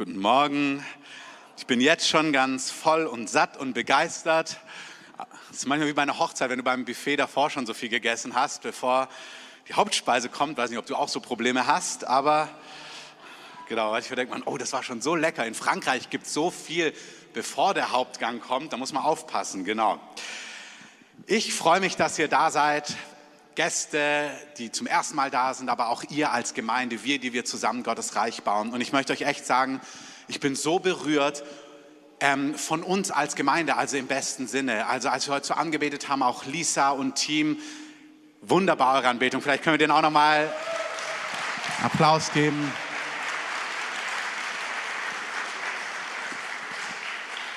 Guten Morgen. Ich bin jetzt schon ganz voll und satt und begeistert. Es ist manchmal wie bei einer Hochzeit, wenn du beim Buffet davor schon so viel gegessen hast, bevor die Hauptspeise kommt. Ich weiß nicht, ob du auch so Probleme hast, aber genau, ich denke man, oh, das war schon so lecker. In Frankreich gibt es so viel, bevor der Hauptgang kommt. Da muss man aufpassen, genau. Ich freue mich, dass ihr da seid. Gäste, die zum ersten Mal da sind, aber auch ihr als Gemeinde, wir, die wir zusammen Gottes Reich bauen. Und ich möchte euch echt sagen, ich bin so berührt ähm, von uns als Gemeinde, also im besten Sinne. Also als wir heute so angebetet haben, auch Lisa und Team, wunderbare Anbetung. Vielleicht können wir denen auch nochmal Applaus geben.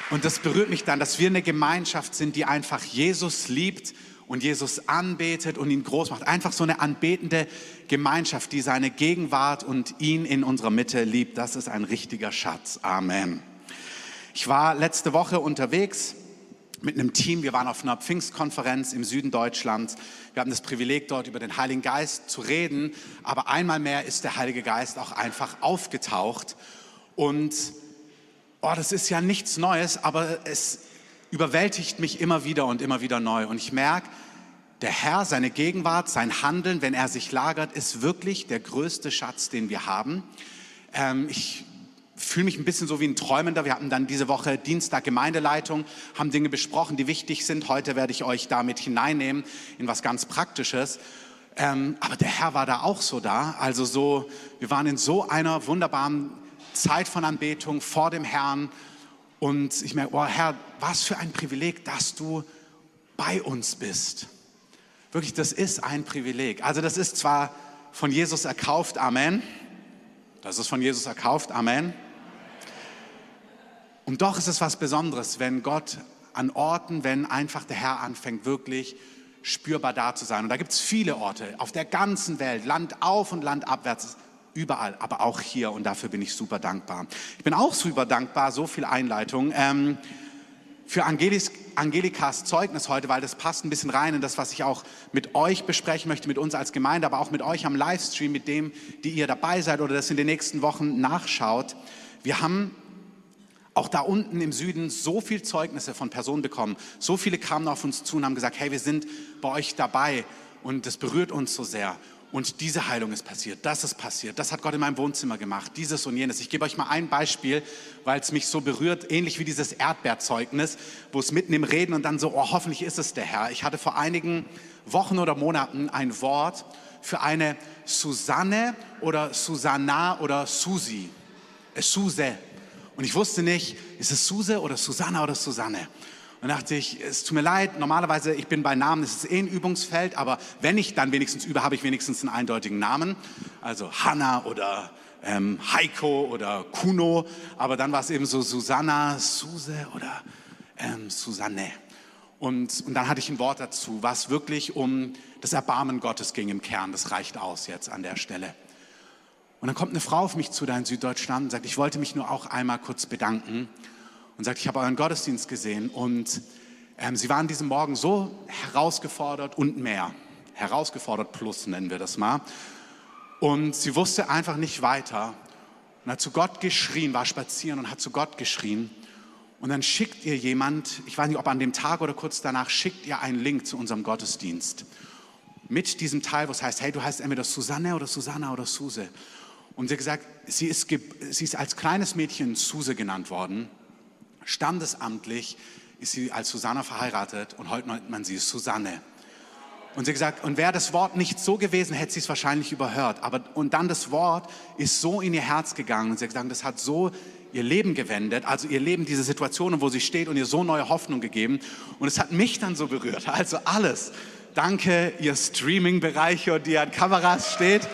Und das berührt mich dann, dass wir eine Gemeinschaft sind, die einfach Jesus liebt und Jesus anbetet und ihn groß macht. Einfach so eine anbetende Gemeinschaft, die seine Gegenwart und ihn in unserer Mitte liebt. Das ist ein richtiger Schatz. Amen. Ich war letzte Woche unterwegs mit einem Team. Wir waren auf einer Pfingstkonferenz im Süden Deutschlands. Wir haben das Privileg, dort über den Heiligen Geist zu reden. Aber einmal mehr ist der Heilige Geist auch einfach aufgetaucht. Und oh, das ist ja nichts Neues, aber es überwältigt mich immer wieder und immer wieder neu. Und ich merke, der Herr, seine Gegenwart, sein Handeln, wenn er sich lagert, ist wirklich der größte Schatz, den wir haben. Ähm, ich fühle mich ein bisschen so wie ein Träumender. Wir hatten dann diese Woche Dienstag Gemeindeleitung, haben Dinge besprochen, die wichtig sind. Heute werde ich euch damit hineinnehmen in was ganz Praktisches. Ähm, aber der Herr war da auch so da. Also so, wir waren in so einer wunderbaren Zeit von Anbetung vor dem Herrn und ich merke, oh Herr, was für ein Privileg, dass du bei uns bist. Wirklich, das ist ein Privileg. Also das ist zwar von Jesus erkauft, Amen. Das ist von Jesus erkauft, Amen. Und doch ist es was Besonderes, wenn Gott an Orten, wenn einfach der Herr anfängt, wirklich spürbar da zu sein. Und da gibt es viele Orte auf der ganzen Welt, Land auf und Land abwärts überall, aber auch hier und dafür bin ich super dankbar. Ich bin auch super dankbar, so viel Einleitung, ähm, für Angelis, Angelikas Zeugnis heute, weil das passt ein bisschen rein in das, was ich auch mit euch besprechen möchte, mit uns als Gemeinde, aber auch mit euch am Livestream, mit dem, die ihr dabei seid oder das in den nächsten Wochen nachschaut. Wir haben auch da unten im Süden so viel Zeugnisse von Personen bekommen. So viele kamen auf uns zu und haben gesagt, hey, wir sind bei euch dabei und das berührt uns so sehr. Und diese Heilung ist passiert, das ist passiert, das hat Gott in meinem Wohnzimmer gemacht, dieses und jenes. Ich gebe euch mal ein Beispiel, weil es mich so berührt, ähnlich wie dieses Erdbeerzeugnis, wo es mitten im Reden und dann so, oh, hoffentlich ist es der Herr. Ich hatte vor einigen Wochen oder Monaten ein Wort für eine Susanne oder Susanna oder Susi, äh, Suse. Und ich wusste nicht, ist es Suse oder Susanna oder Susanne? Und dachte ich, es tut mir leid, normalerweise, ich bin bei Namen, das ist eh ein Übungsfeld, aber wenn ich dann wenigstens übe, habe ich wenigstens einen eindeutigen Namen. Also Hanna oder ähm, Heiko oder Kuno, aber dann war es eben so Susanna, Suse oder ähm, Susanne. Und, und dann hatte ich ein Wort dazu, was wirklich um das Erbarmen Gottes ging im Kern. Das reicht aus jetzt an der Stelle. Und dann kommt eine Frau auf mich zu da in Süddeutschland und sagt, ich wollte mich nur auch einmal kurz bedanken und sagt, ich habe euren Gottesdienst gesehen und ähm, sie waren diesen Morgen so herausgefordert und mehr. Herausgefordert plus nennen wir das mal. Und sie wusste einfach nicht weiter und hat zu Gott geschrien, war spazieren und hat zu Gott geschrien. Und dann schickt ihr jemand, ich weiß nicht, ob an dem Tag oder kurz danach, schickt ihr einen Link zu unserem Gottesdienst. Mit diesem Teil, wo es heißt, hey, du heißt entweder Susanne oder Susanna oder Suse. Und sie hat gesagt, sie ist, sie ist als kleines Mädchen Suse genannt worden. Standesamtlich ist sie als Susanne verheiratet und heute nennt man sie Susanne. Und sie gesagt, und wäre das Wort nicht so gewesen, hätte sie es wahrscheinlich überhört. Aber, und dann das Wort ist so in ihr Herz gegangen. Und sie hat gesagt, das hat so ihr Leben gewendet, also ihr Leben, diese Situationen, wo sie steht und ihr so neue Hoffnung gegeben. Und es hat mich dann so berührt. Also alles. Danke, ihr Streaming-Bereiche, die an Kameras steht.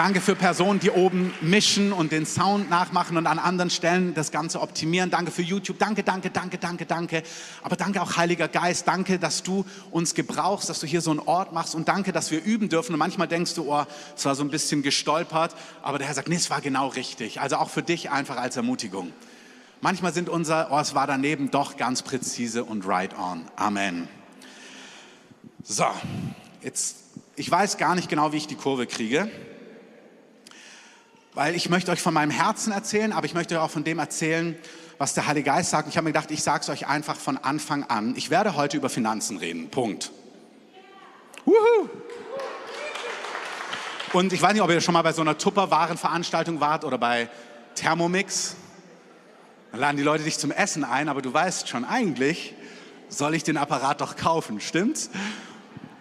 Danke für Personen, die oben mischen und den Sound nachmachen und an anderen Stellen das Ganze optimieren. Danke für YouTube. Danke, danke, danke, danke, danke. Aber danke auch, Heiliger Geist. Danke, dass du uns gebrauchst, dass du hier so einen Ort machst. Und danke, dass wir üben dürfen. Und manchmal denkst du, oh, es war so ein bisschen gestolpert. Aber der Herr sagt, nee, es war genau richtig. Also auch für dich einfach als Ermutigung. Manchmal sind unser, oh, es war daneben doch ganz präzise und right on. Amen. So, jetzt, ich weiß gar nicht genau, wie ich die Kurve kriege. Weil ich möchte euch von meinem Herzen erzählen, aber ich möchte euch auch von dem erzählen, was der Heilige Geist sagt. Ich habe mir gedacht, ich sage es euch einfach von Anfang an. Ich werde heute über Finanzen reden. Punkt. Wuhu. Und ich weiß nicht, ob ihr schon mal bei so einer Tupperwarenveranstaltung wart oder bei Thermomix. Da laden die Leute dich zum Essen ein, aber du weißt schon, eigentlich soll ich den Apparat doch kaufen, stimmt's?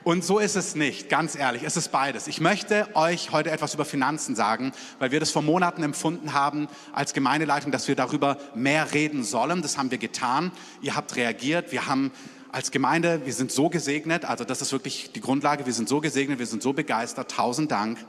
Und so ist es nicht, ganz ehrlich, es ist beides. Ich möchte euch heute etwas über Finanzen sagen, weil wir das vor Monaten empfunden haben als Gemeindeleitung, dass wir darüber mehr reden sollen. Das haben wir getan. Ihr habt reagiert. Wir haben als Gemeinde, wir sind so gesegnet, also das ist wirklich die Grundlage, wir sind so gesegnet, wir sind so begeistert. Tausend Dank.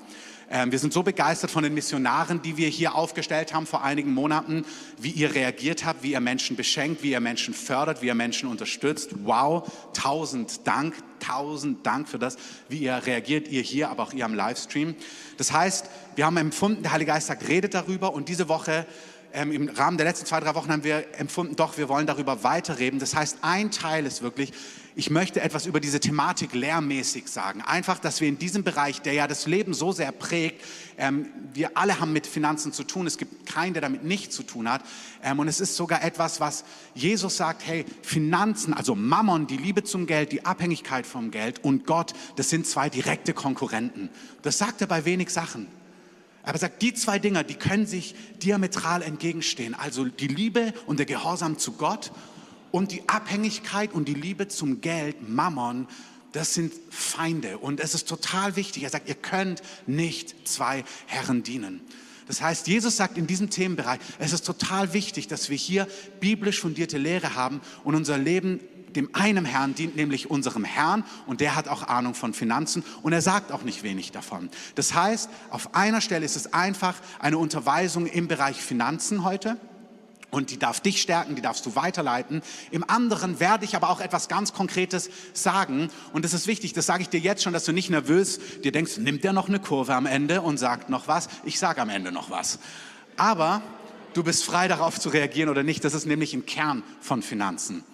Ähm, wir sind so begeistert von den Missionaren, die wir hier aufgestellt haben vor einigen Monaten, wie ihr reagiert habt, wie ihr Menschen beschenkt, wie ihr Menschen fördert, wie ihr Menschen unterstützt. Wow, tausend Dank, tausend Dank für das, wie ihr reagiert, ihr hier, aber auch ihr am Livestream. Das heißt, wir haben empfunden, der Heilige Geist sagt, redet darüber und diese Woche ähm, im Rahmen der letzten zwei, drei Wochen haben wir empfunden, doch, wir wollen darüber weiterreden. Das heißt, ein Teil ist wirklich, ich möchte etwas über diese Thematik lehrmäßig sagen. Einfach, dass wir in diesem Bereich, der ja das Leben so sehr prägt, ähm, wir alle haben mit Finanzen zu tun. Es gibt keinen, der damit nichts zu tun hat. Ähm, und es ist sogar etwas, was Jesus sagt, hey, Finanzen, also Mammon, die Liebe zum Geld, die Abhängigkeit vom Geld und Gott, das sind zwei direkte Konkurrenten. Das sagt er bei wenig Sachen. Aber er sagt, die zwei Dinge, die können sich diametral entgegenstehen. Also die Liebe und der Gehorsam zu Gott und die Abhängigkeit und die Liebe zum Geld, Mammon, das sind Feinde. Und es ist total wichtig. Er sagt, ihr könnt nicht zwei Herren dienen. Das heißt, Jesus sagt in diesem Themenbereich, es ist total wichtig, dass wir hier biblisch fundierte Lehre haben und unser Leben dem einen Herrn dient, nämlich unserem Herrn, und der hat auch Ahnung von Finanzen und er sagt auch nicht wenig davon. Das heißt, auf einer Stelle ist es einfach eine Unterweisung im Bereich Finanzen heute. Und die darf dich stärken, die darfst du weiterleiten. Im anderen werde ich aber auch etwas ganz Konkretes sagen. Und das ist wichtig, das sage ich dir jetzt schon, dass du nicht nervös dir denkst, nimmt der noch eine Kurve am Ende und sagt noch was? Ich sage am Ende noch was. Aber du bist frei darauf zu reagieren oder nicht. Das ist nämlich im Kern von Finanzen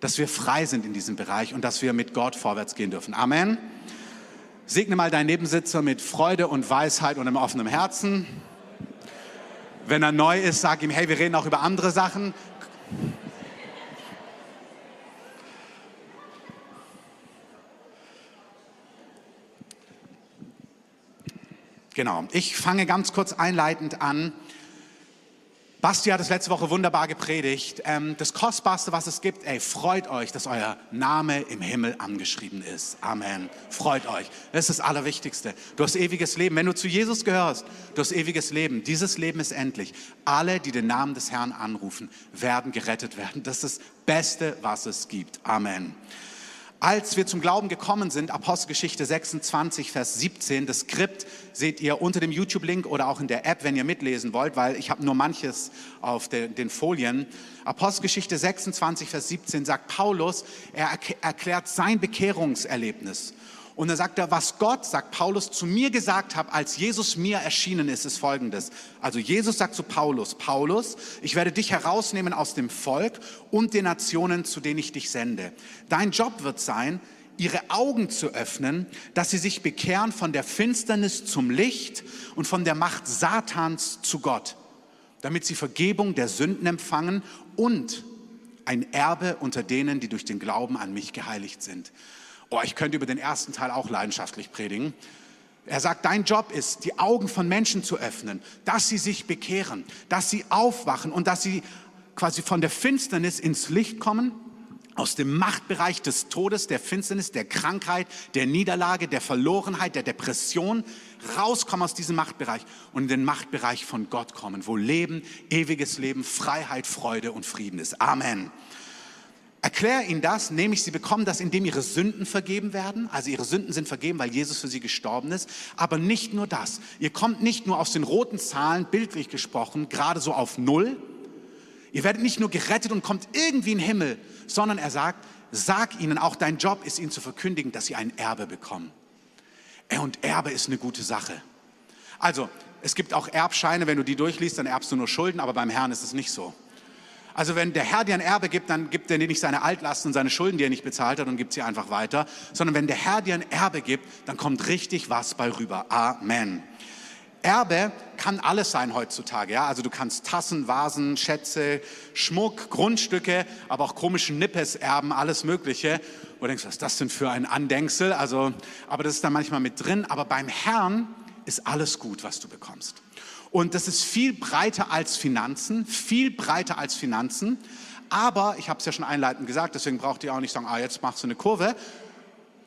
dass wir frei sind in diesem Bereich und dass wir mit Gott vorwärts gehen dürfen. Amen. Segne mal deinen Nebensitzer mit Freude und Weisheit und einem offenen Herzen. Wenn er neu ist, sag ihm, hey, wir reden auch über andere Sachen. Genau, ich fange ganz kurz einleitend an Basti hat es letzte Woche wunderbar gepredigt. Ähm, das Kostbarste, was es gibt, ey, freut euch, dass euer Name im Himmel angeschrieben ist. Amen. Freut euch. Das ist das Allerwichtigste. Du hast ewiges Leben. Wenn du zu Jesus gehörst, du hast ewiges Leben. Dieses Leben ist endlich. Alle, die den Namen des Herrn anrufen, werden gerettet werden. Das ist das Beste, was es gibt. Amen. Als wir zum Glauben gekommen sind, Apostelgeschichte 26, Vers 17, das Skript seht ihr unter dem YouTube-Link oder auch in der App, wenn ihr mitlesen wollt, weil ich habe nur manches auf de, den Folien. Apostelgeschichte 26, Vers 17 sagt Paulus, er erklärt sein Bekehrungserlebnis. Und dann sagt er, was Gott, sagt Paulus, zu mir gesagt hat, als Jesus mir erschienen ist, ist folgendes. Also Jesus sagt zu Paulus, Paulus, ich werde dich herausnehmen aus dem Volk und den Nationen, zu denen ich dich sende. Dein Job wird sein, ihre Augen zu öffnen, dass sie sich bekehren von der Finsternis zum Licht und von der Macht Satans zu Gott, damit sie Vergebung der Sünden empfangen und ein Erbe unter denen, die durch den Glauben an mich geheiligt sind. Oh, ich könnte über den ersten Teil auch leidenschaftlich predigen. Er sagt, dein Job ist, die Augen von Menschen zu öffnen, dass sie sich bekehren, dass sie aufwachen und dass sie quasi von der Finsternis ins Licht kommen, aus dem Machtbereich des Todes, der Finsternis, der Krankheit, der Niederlage, der Verlorenheit, der Depression, rauskommen aus diesem Machtbereich und in den Machtbereich von Gott kommen, wo Leben, ewiges Leben, Freiheit, Freude und Frieden ist. Amen. Erkläre ihnen das, nämlich sie bekommen das, indem ihre Sünden vergeben werden. Also ihre Sünden sind vergeben, weil Jesus für sie gestorben ist. Aber nicht nur das. Ihr kommt nicht nur aus den roten Zahlen, bildlich gesprochen, gerade so auf Null. Ihr werdet nicht nur gerettet und kommt irgendwie in den Himmel, sondern er sagt, sag ihnen, auch dein Job ist ihnen zu verkündigen, dass sie ein Erbe bekommen. Und Erbe ist eine gute Sache. Also, es gibt auch Erbscheine, wenn du die durchliest, dann erbst du nur Schulden, aber beim Herrn ist es nicht so. Also wenn der Herr dir ein Erbe gibt, dann gibt er dir nicht seine Altlasten und seine Schulden, die er nicht bezahlt hat und gibt sie einfach weiter, sondern wenn der Herr dir ein Erbe gibt, dann kommt richtig was bei rüber. Amen. Erbe kann alles sein heutzutage. Ja? Also du kannst Tassen, Vasen, Schätze, Schmuck, Grundstücke, aber auch komische Nippes erben, alles Mögliche. Wo du denkst, was ist das denn für ein Andenksel? Also, aber das ist dann manchmal mit drin. Aber beim Herrn ist alles gut, was du bekommst. Und das ist viel breiter als Finanzen, viel breiter als Finanzen. Aber, ich habe es ja schon einleitend gesagt, deswegen braucht ihr auch nicht sagen, ah, jetzt machst du eine Kurve.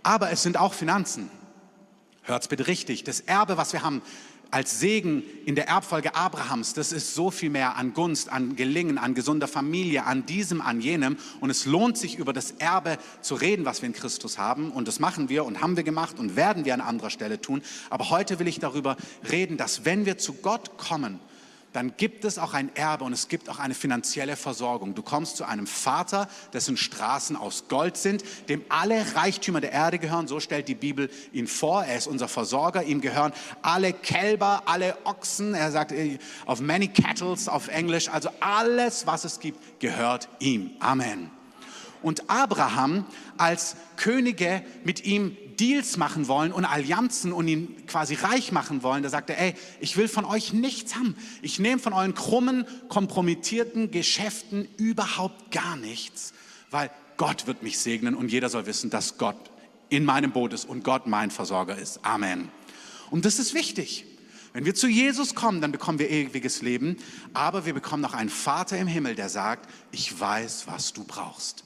Aber es sind auch Finanzen. Hört's bitte richtig. Das Erbe, was wir haben, als Segen in der Erbfolge Abrahams, das ist so viel mehr an Gunst, an Gelingen, an gesunder Familie, an diesem, an jenem. Und es lohnt sich, über das Erbe zu reden, was wir in Christus haben. Und das machen wir und haben wir gemacht und werden wir an anderer Stelle tun. Aber heute will ich darüber reden, dass wenn wir zu Gott kommen, dann gibt es auch ein Erbe und es gibt auch eine finanzielle Versorgung. Du kommst zu einem Vater, dessen Straßen aus Gold sind, dem alle Reichtümer der Erde gehören. So stellt die Bibel ihn vor. Er ist unser Versorger. Ihm gehören alle Kälber, alle Ochsen. Er sagt äh, auf many cattles auf Englisch. Also alles, was es gibt, gehört ihm. Amen. Und Abraham als Könige mit ihm Deals machen wollen und Allianzen und ihn quasi reich machen wollen, da sagt er, ey, ich will von euch nichts haben. Ich nehme von euren krummen, kompromittierten Geschäften überhaupt gar nichts, weil Gott wird mich segnen und jeder soll wissen, dass Gott in meinem Boot ist und Gott mein Versorger ist. Amen. Und das ist wichtig. Wenn wir zu Jesus kommen, dann bekommen wir ewiges Leben, aber wir bekommen noch einen Vater im Himmel, der sagt, ich weiß, was du brauchst.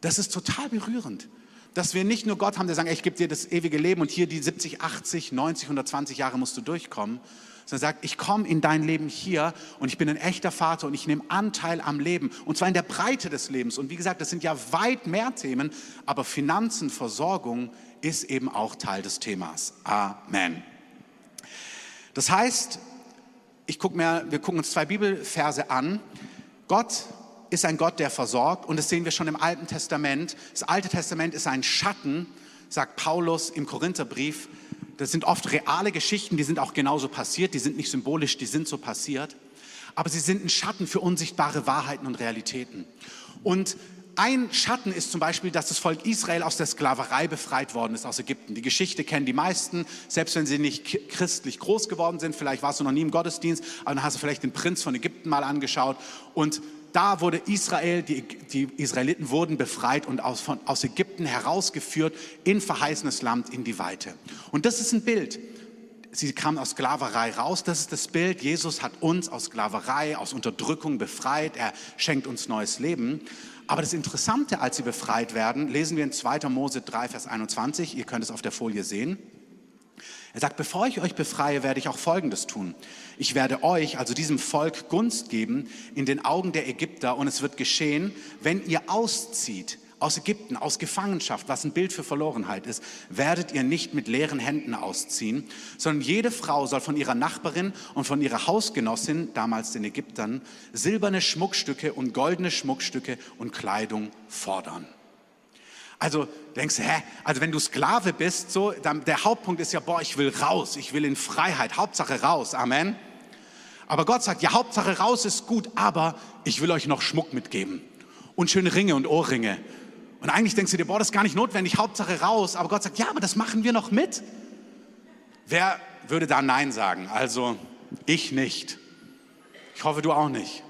Das ist total berührend dass wir nicht nur Gott haben, der sagt, ich gebe dir das ewige Leben und hier die 70, 80, 90, 120 Jahre musst du durchkommen, sondern sagt, ich komme in dein Leben hier und ich bin ein echter Vater und ich nehme Anteil am Leben und zwar in der Breite des Lebens. Und wie gesagt, das sind ja weit mehr Themen, aber Finanzen, Versorgung ist eben auch Teil des Themas. Amen. Das heißt, ich guck mir, wir gucken uns zwei Bibelverse an. Gott ist ein Gott, der versorgt. Und das sehen wir schon im Alten Testament. Das Alte Testament ist ein Schatten, sagt Paulus im Korintherbrief. Das sind oft reale Geschichten, die sind auch genauso passiert. Die sind nicht symbolisch, die sind so passiert. Aber sie sind ein Schatten für unsichtbare Wahrheiten und Realitäten. Und ein Schatten ist zum Beispiel, dass das Volk Israel aus der Sklaverei befreit worden ist aus Ägypten. Die Geschichte kennen die meisten, selbst wenn sie nicht christlich groß geworden sind. Vielleicht warst du noch nie im Gottesdienst, aber dann hast du vielleicht den Prinz von Ägypten mal angeschaut. Und da wurde Israel, die, die Israeliten wurden befreit und aus, von, aus Ägypten herausgeführt in verheißenes Land, in die Weite. Und das ist ein Bild. Sie kamen aus Sklaverei raus. Das ist das Bild. Jesus hat uns aus Sklaverei, aus Unterdrückung befreit. Er schenkt uns neues Leben. Aber das Interessante, als sie befreit werden, lesen wir in 2. Mose 3, Vers 21. Ihr könnt es auf der Folie sehen. Er sagt, bevor ich euch befreie, werde ich auch Folgendes tun. Ich werde euch, also diesem Volk, Gunst geben in den Augen der Ägypter und es wird geschehen, wenn ihr auszieht aus Ägypten, aus Gefangenschaft, was ein Bild für Verlorenheit ist, werdet ihr nicht mit leeren Händen ausziehen, sondern jede Frau soll von ihrer Nachbarin und von ihrer Hausgenossin, damals den Ägyptern, silberne Schmuckstücke und goldene Schmuckstücke und Kleidung fordern. Also denkst du, hä? Also wenn du Sklave bist, so, dann, der Hauptpunkt ist ja, boah, ich will raus, ich will in Freiheit, Hauptsache raus, Amen. Aber Gott sagt, ja, Hauptsache raus ist gut, aber ich will euch noch Schmuck mitgeben und schöne Ringe und Ohrringe. Und eigentlich denkst du dir, boah, das ist gar nicht notwendig, Hauptsache raus. Aber Gott sagt, ja, aber das machen wir noch mit. Wer würde da Nein sagen? Also ich nicht. Ich hoffe, du auch nicht.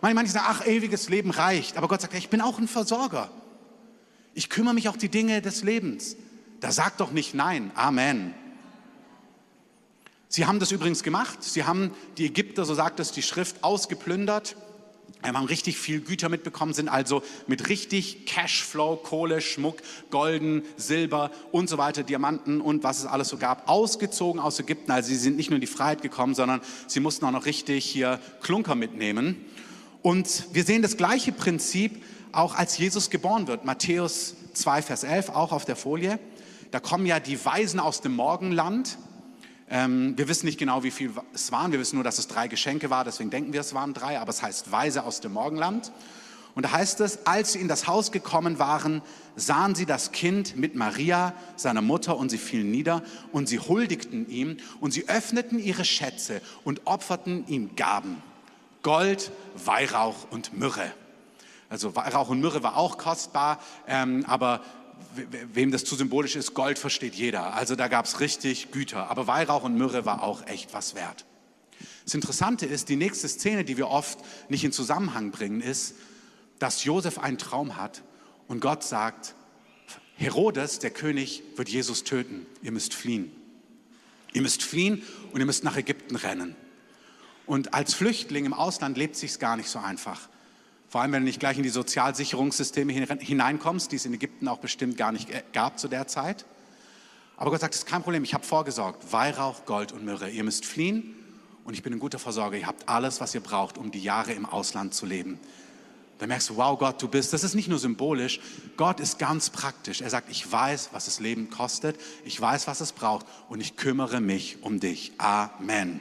Manche sagen, ach, ewiges Leben reicht. Aber Gott sagt, ich bin auch ein Versorger. Ich kümmere mich auch die Dinge des Lebens. Da sagt doch nicht nein. Amen. Sie haben das übrigens gemacht. Sie haben die Ägypter, so sagt es die Schrift, ausgeplündert. Wir haben richtig viel Güter mitbekommen, sind also mit richtig Cashflow, Kohle, Schmuck, Golden, Silber und so weiter, Diamanten und was es alles so gab, ausgezogen aus Ägypten. Also sie sind nicht nur in die Freiheit gekommen, sondern sie mussten auch noch richtig hier Klunker mitnehmen. Und wir sehen das gleiche Prinzip auch als Jesus geboren wird. Matthäus 2, Vers 11, auch auf der Folie. Da kommen ja die Weisen aus dem Morgenland. Ähm, wir wissen nicht genau, wie viel es waren. Wir wissen nur, dass es drei Geschenke war. Deswegen denken wir, es waren drei. Aber es heißt Weise aus dem Morgenland. Und da heißt es, als sie in das Haus gekommen waren, sahen sie das Kind mit Maria, seiner Mutter, und sie fielen nieder und sie huldigten ihm und sie öffneten ihre Schätze und opferten ihm Gaben. Gold, Weihrauch und Myrrhe. Also Rauch und Myrrhe war auch kostbar, ähm, aber wem das zu symbolisch ist, Gold versteht jeder. Also da gab es richtig Güter. Aber Weihrauch und Myrrhe war auch echt was wert. Das Interessante ist, die nächste Szene, die wir oft nicht in Zusammenhang bringen, ist, dass Josef einen Traum hat und Gott sagt, Herodes, der König, wird Jesus töten. Ihr müsst fliehen. Ihr müsst fliehen und ihr müsst nach Ägypten rennen. Und als Flüchtling im Ausland lebt sich gar nicht so einfach. Vor allem, wenn du nicht gleich in die Sozialsicherungssysteme hineinkommst, die es in Ägypten auch bestimmt gar nicht gab zu der Zeit. Aber Gott sagt, es ist kein Problem, ich habe vorgesorgt. Weihrauch, Gold und Myrrhe. Ihr müsst fliehen und ich bin in guter Versorger. Ihr habt alles, was ihr braucht, um die Jahre im Ausland zu leben. Da merkst du, wow, Gott, du bist, das ist nicht nur symbolisch, Gott ist ganz praktisch. Er sagt, ich weiß, was das Leben kostet, ich weiß, was es braucht und ich kümmere mich um dich. Amen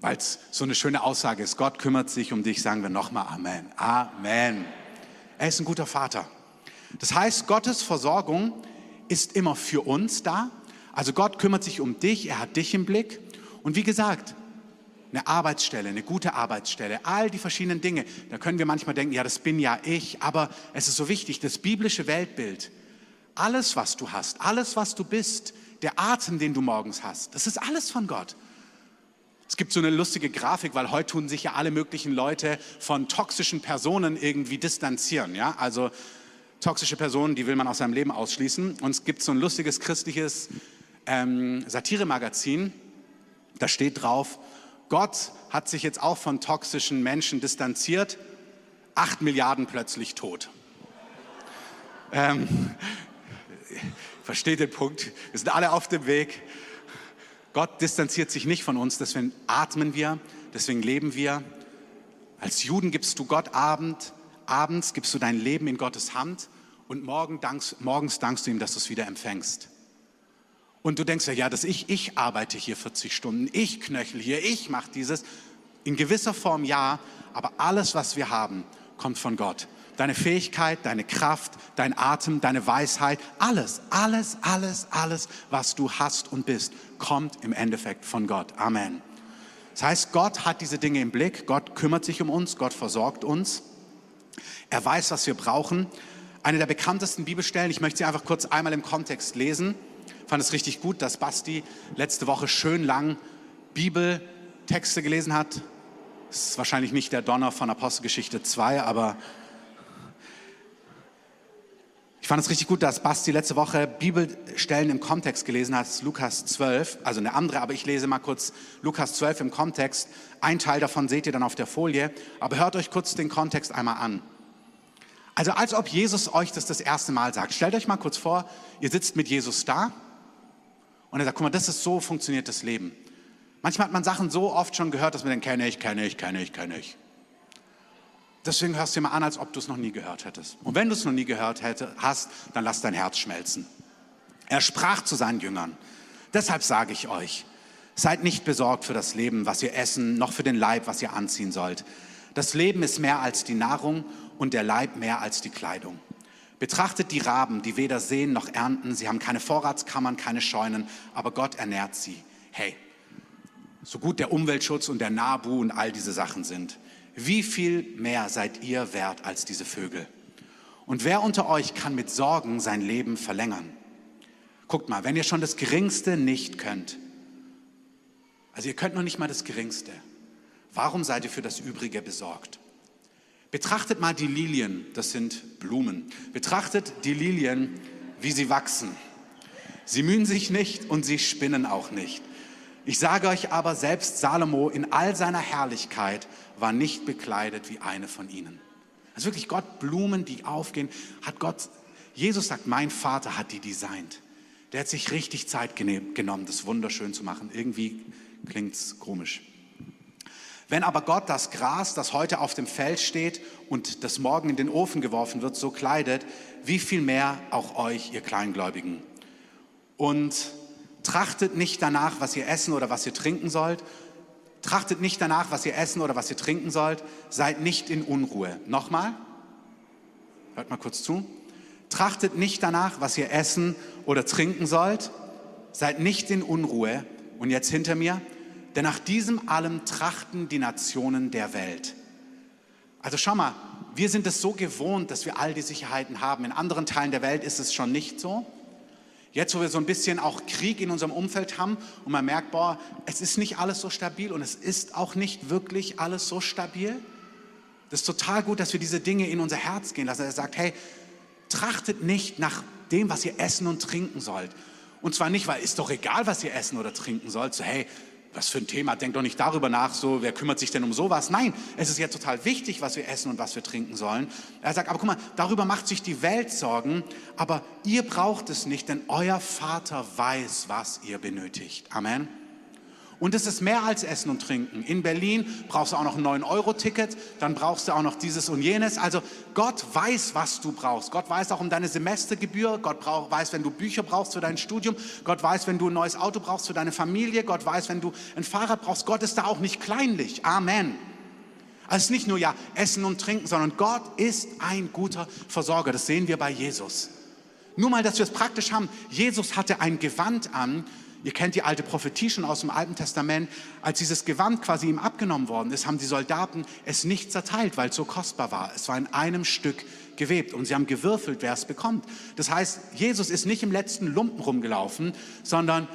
weil es so eine schöne Aussage ist. Gott kümmert sich um dich, sagen wir nochmal Amen. Amen. Er ist ein guter Vater. Das heißt, Gottes Versorgung ist immer für uns da. Also Gott kümmert sich um dich, er hat dich im Blick. Und wie gesagt, eine Arbeitsstelle, eine gute Arbeitsstelle, all die verschiedenen Dinge. Da können wir manchmal denken, ja, das bin ja ich, aber es ist so wichtig, das biblische Weltbild, alles, was du hast, alles, was du bist, der Atem, den du morgens hast, das ist alles von Gott. Es gibt so eine lustige Grafik, weil heute tun sich ja alle möglichen Leute von toxischen Personen irgendwie distanzieren. Ja? Also toxische Personen, die will man aus seinem Leben ausschließen. Und es gibt so ein lustiges christliches ähm, Satiremagazin, da steht drauf, Gott hat sich jetzt auch von toxischen Menschen distanziert, acht Milliarden plötzlich tot. Ähm, versteht den Punkt, wir sind alle auf dem Weg. Gott distanziert sich nicht von uns, deswegen atmen wir, deswegen leben wir. Als Juden gibst du Gott Abend, abends gibst du dein Leben in Gottes Hand und morgen dankst, morgens dankst du ihm, dass du es wieder empfängst. Und du denkst ja, ja, dass ich, ich arbeite hier 40 Stunden, ich knöchel hier, ich mache dieses. In gewisser Form ja, aber alles, was wir haben, kommt von Gott deine Fähigkeit, deine Kraft, dein Atem, deine Weisheit, alles, alles, alles, alles, was du hast und bist, kommt im Endeffekt von Gott. Amen. Das heißt, Gott hat diese Dinge im Blick, Gott kümmert sich um uns, Gott versorgt uns. Er weiß, was wir brauchen. Eine der bekanntesten Bibelstellen, ich möchte sie einfach kurz einmal im Kontext lesen. Ich fand es richtig gut, dass Basti letzte Woche schön lang Bibeltexte gelesen hat. Das ist wahrscheinlich nicht der Donner von Apostelgeschichte 2, aber fand es richtig gut, dass Basti letzte Woche Bibelstellen im Kontext gelesen hat, Lukas 12, also eine andere, aber ich lese mal kurz Lukas 12 im Kontext. Ein Teil davon seht ihr dann auf der Folie, aber hört euch kurz den Kontext einmal an. Also als ob Jesus euch das das erste Mal sagt. Stellt euch mal kurz vor, ihr sitzt mit Jesus da und er sagt, guck mal, das ist so funktioniert das Leben. Manchmal hat man Sachen so oft schon gehört, dass man denkt, kenne ich, kenne ich, kenne ich, kenne ich. Deswegen hörst du mal an, als ob du es noch nie gehört hättest. Und wenn du es noch nie gehört hätte, hast, dann lass dein Herz schmelzen. Er sprach zu seinen Jüngern. Deshalb sage ich euch, seid nicht besorgt für das Leben, was ihr essen, noch für den Leib, was ihr anziehen sollt. Das Leben ist mehr als die Nahrung und der Leib mehr als die Kleidung. Betrachtet die Raben, die weder sehen noch ernten, sie haben keine Vorratskammern, keine Scheunen, aber Gott ernährt sie. Hey, so gut der Umweltschutz und der Nabu und all diese Sachen sind wie viel mehr seid ihr wert als diese Vögel? Und wer unter euch kann mit Sorgen sein Leben verlängern? Guckt mal, wenn ihr schon das Geringste nicht könnt, also ihr könnt noch nicht mal das Geringste, warum seid ihr für das Übrige besorgt? Betrachtet mal die Lilien, das sind Blumen. Betrachtet die Lilien, wie sie wachsen. Sie mühen sich nicht und sie spinnen auch nicht. Ich sage euch aber, selbst Salomo in all seiner Herrlichkeit war nicht bekleidet wie eine von ihnen. Also wirklich Gott, Blumen, die aufgehen, hat Gott, Jesus sagt, mein Vater hat die designt. Der hat sich richtig Zeit genommen, das wunderschön zu machen. Irgendwie klingt es komisch. Wenn aber Gott das Gras, das heute auf dem Feld steht und das morgen in den Ofen geworfen wird, so kleidet, wie viel mehr auch euch, ihr Kleingläubigen. Und Trachtet nicht danach, was ihr essen oder was ihr trinken sollt. Trachtet nicht danach, was ihr essen oder was ihr trinken sollt. Seid nicht in Unruhe. Nochmal. Hört mal kurz zu. Trachtet nicht danach, was ihr essen oder trinken sollt. Seid nicht in Unruhe. Und jetzt hinter mir. Denn nach diesem allem trachten die Nationen der Welt. Also schau mal, wir sind es so gewohnt, dass wir all die Sicherheiten haben. In anderen Teilen der Welt ist es schon nicht so. Jetzt, wo wir so ein bisschen auch Krieg in unserem Umfeld haben und man merkt, boah, es ist nicht alles so stabil und es ist auch nicht wirklich alles so stabil. Das ist total gut, dass wir diese Dinge in unser Herz gehen lassen. Er sagt, hey, trachtet nicht nach dem, was ihr essen und trinken sollt. Und zwar nicht, weil ist doch egal, was ihr essen oder trinken sollt. So, hey, was für ein Thema, denkt doch nicht darüber nach, so, wer kümmert sich denn um sowas? Nein, es ist ja total wichtig, was wir essen und was wir trinken sollen. Er sagt, aber guck mal, darüber macht sich die Welt Sorgen, aber ihr braucht es nicht, denn euer Vater weiß, was ihr benötigt. Amen. Und es ist mehr als Essen und Trinken. In Berlin brauchst du auch noch ein 9-Euro-Ticket, dann brauchst du auch noch dieses und jenes. Also Gott weiß, was du brauchst. Gott weiß auch um deine Semestergebühr. Gott brauch, weiß, wenn du Bücher brauchst für dein Studium. Gott weiß, wenn du ein neues Auto brauchst für deine Familie. Gott weiß, wenn du ein Fahrrad brauchst. Gott ist da auch nicht kleinlich. Amen. Also es ist nicht nur ja Essen und Trinken, sondern Gott ist ein guter Versorger. Das sehen wir bei Jesus. Nur mal, dass wir es praktisch haben. Jesus hatte ein Gewand an, Ihr kennt die alte Prophetie schon aus dem Alten Testament. Als dieses Gewand quasi ihm abgenommen worden ist, haben die Soldaten es nicht zerteilt, weil es so kostbar war. Es war in einem Stück gewebt und sie haben gewürfelt, wer es bekommt. Das heißt, Jesus ist nicht im letzten Lumpen rumgelaufen, sondern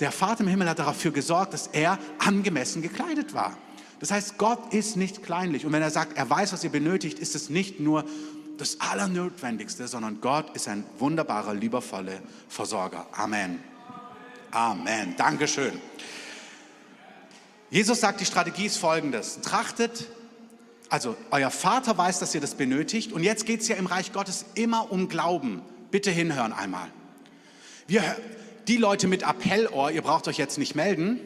der Vater im Himmel hat dafür gesorgt, dass er angemessen gekleidet war. Das heißt, Gott ist nicht kleinlich. Und wenn er sagt, er weiß, was ihr benötigt, ist es nicht nur das Allernotwendigste, sondern Gott ist ein wunderbarer, liebevoller Versorger. Amen. Amen. Dankeschön. Jesus sagt, die Strategie ist folgendes. Trachtet, also euer Vater weiß, dass ihr das benötigt. Und jetzt geht es ja im Reich Gottes immer um Glauben. Bitte hinhören einmal. Wir, die Leute mit Appellohr, ihr braucht euch jetzt nicht melden.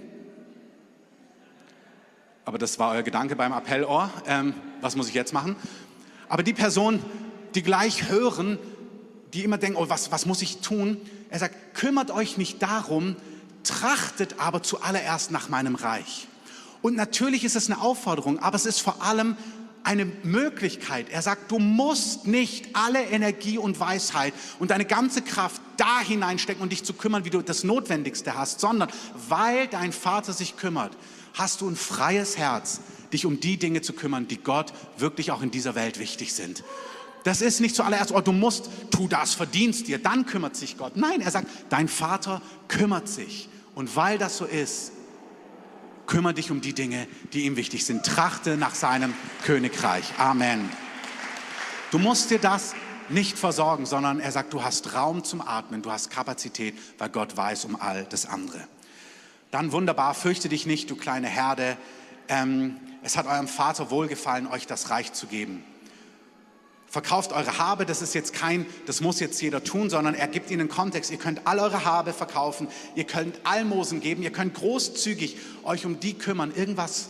Aber das war euer Gedanke beim Appellohr. Ähm, was muss ich jetzt machen? Aber die Personen, die gleich hören, die immer denken, oh, was, was muss ich tun? Er sagt, kümmert euch nicht darum, trachtet aber zuallererst nach meinem Reich. Und natürlich ist es eine Aufforderung, aber es ist vor allem eine Möglichkeit. Er sagt, du musst nicht alle Energie und Weisheit und deine ganze Kraft da hineinstecken und dich zu kümmern, wie du das Notwendigste hast, sondern weil dein Vater sich kümmert, hast du ein freies Herz, dich um die Dinge zu kümmern, die Gott wirklich auch in dieser Welt wichtig sind. Das ist nicht zuallererst, oh, du musst, tu das, verdienst dir, dann kümmert sich Gott. Nein, er sagt, dein Vater kümmert sich. Und weil das so ist, kümmere dich um die Dinge, die ihm wichtig sind. Trachte nach seinem Königreich. Amen. Du musst dir das nicht versorgen, sondern er sagt, du hast Raum zum Atmen, du hast Kapazität, weil Gott weiß um all das andere. Dann wunderbar, fürchte dich nicht, du kleine Herde. Ähm, es hat eurem Vater wohlgefallen, euch das Reich zu geben. Verkauft eure Habe, das ist jetzt kein, das muss jetzt jeder tun, sondern er gibt ihnen Kontext. Ihr könnt all eure Habe verkaufen, ihr könnt Almosen geben, ihr könnt großzügig euch um die kümmern. Irgendwas,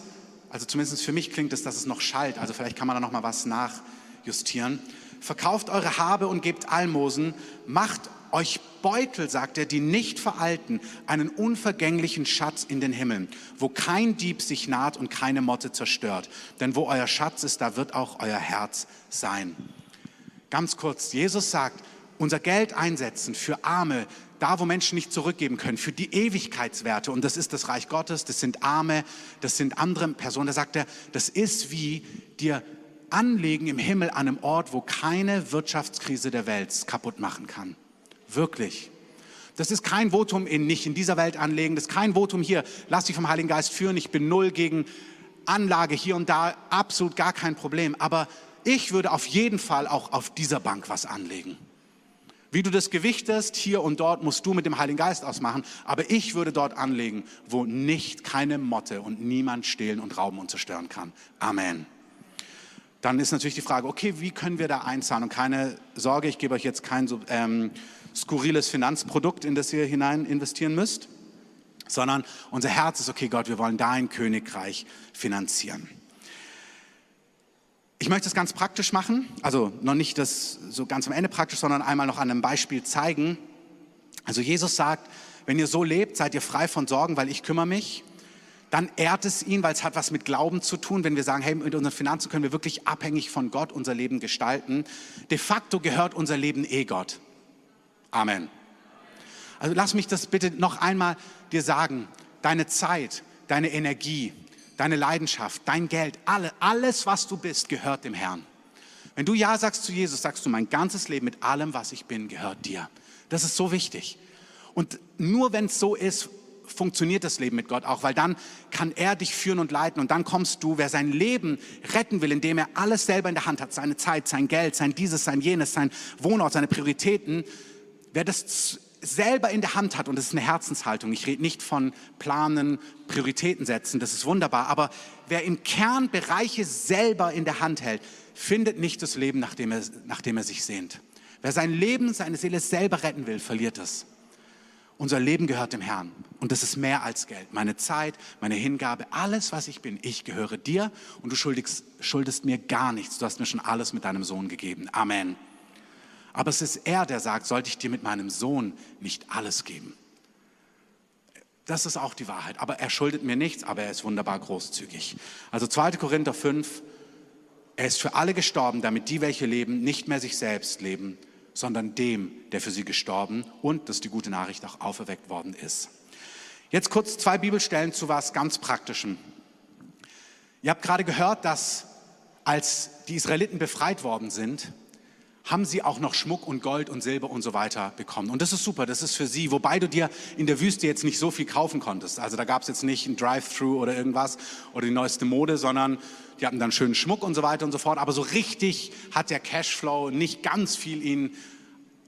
also zumindest für mich klingt es, dass es noch schallt, also vielleicht kann man da noch mal was nachjustieren. Verkauft eure Habe und gebt Almosen, macht euch Beutel, sagt er, die nicht veralten, einen unvergänglichen Schatz in den Himmeln, wo kein Dieb sich naht und keine Motte zerstört. Denn wo euer Schatz ist, da wird auch euer Herz sein. Ganz kurz, Jesus sagt, unser Geld einsetzen für Arme, da wo Menschen nicht zurückgeben können, für die Ewigkeitswerte. Und das ist das Reich Gottes, das sind Arme, das sind andere Personen. Da sagt er, das ist wie dir anlegen im Himmel an einem Ort, wo keine Wirtschaftskrise der Welt kaputt machen kann. Wirklich. Das ist kein Votum in nicht in dieser Welt anlegen. Das ist kein Votum hier, lass dich vom Heiligen Geist führen. Ich bin null gegen Anlage hier und da. Absolut gar kein Problem. Aber ich würde auf jeden Fall auch auf dieser Bank was anlegen. Wie du das gewichtest, hier und dort, musst du mit dem Heiligen Geist ausmachen. Aber ich würde dort anlegen, wo nicht keine Motte und niemand stehlen und rauben und zerstören kann. Amen. Dann ist natürlich die Frage, okay, wie können wir da einzahlen? Und keine Sorge, ich gebe euch jetzt kein ähm, skurriles Finanzprodukt, in das ihr hinein investieren müsst, sondern unser Herz ist, okay, Gott, wir wollen dein Königreich finanzieren. Ich möchte es ganz praktisch machen, also noch nicht das so ganz am Ende praktisch, sondern einmal noch an einem Beispiel zeigen. Also Jesus sagt, wenn ihr so lebt, seid ihr frei von Sorgen, weil ich kümmere mich. Dann ehrt es ihn, weil es hat was mit Glauben zu tun, wenn wir sagen, hey, mit unseren Finanzen können wir wirklich abhängig von Gott unser Leben gestalten. De facto gehört unser Leben eh Gott. Amen. Also lass mich das bitte noch einmal dir sagen. Deine Zeit, deine Energie, deine Leidenschaft, dein Geld, alle, alles, was du bist, gehört dem Herrn. Wenn du Ja sagst zu Jesus, sagst du, mein ganzes Leben mit allem, was ich bin, gehört dir. Das ist so wichtig. Und nur wenn es so ist, funktioniert das Leben mit Gott auch, weil dann kann er dich führen und leiten und dann kommst du, wer sein Leben retten will, indem er alles selber in der Hand hat, seine Zeit, sein Geld, sein dieses, sein jenes, sein Wohnort, seine Prioritäten, wer das selber in der Hand hat, und das ist eine Herzenshaltung, ich rede nicht von Planen, Prioritäten setzen, das ist wunderbar, aber wer im Kern Bereiche selber in der Hand hält, findet nicht das Leben, nach dem er, nach dem er sich sehnt. Wer sein Leben, seine Seele selber retten will, verliert es. Unser Leben gehört dem Herrn und das ist mehr als Geld. Meine Zeit, meine Hingabe, alles, was ich bin, ich gehöre dir und du schuldest, schuldest mir gar nichts. Du hast mir schon alles mit deinem Sohn gegeben. Amen. Aber es ist er, der sagt, sollte ich dir mit meinem Sohn nicht alles geben? Das ist auch die Wahrheit. Aber er schuldet mir nichts, aber er ist wunderbar großzügig. Also 2. Korinther 5, er ist für alle gestorben, damit die, welche leben, nicht mehr sich selbst leben, sondern dem, der für sie gestorben und, das ist die gute Nachricht, auch auferweckt worden ist. Jetzt kurz zwei Bibelstellen zu was ganz Praktischem. Ihr habt gerade gehört, dass als die Israeliten befreit worden sind, haben sie auch noch Schmuck und Gold und Silber und so weiter bekommen. Und das ist super, das ist für sie, wobei du dir in der Wüste jetzt nicht so viel kaufen konntest. Also da gab es jetzt nicht ein Drive-Thru oder irgendwas oder die neueste Mode, sondern die hatten dann schönen Schmuck und so weiter und so fort. Aber so richtig hat der Cashflow nicht ganz viel ihnen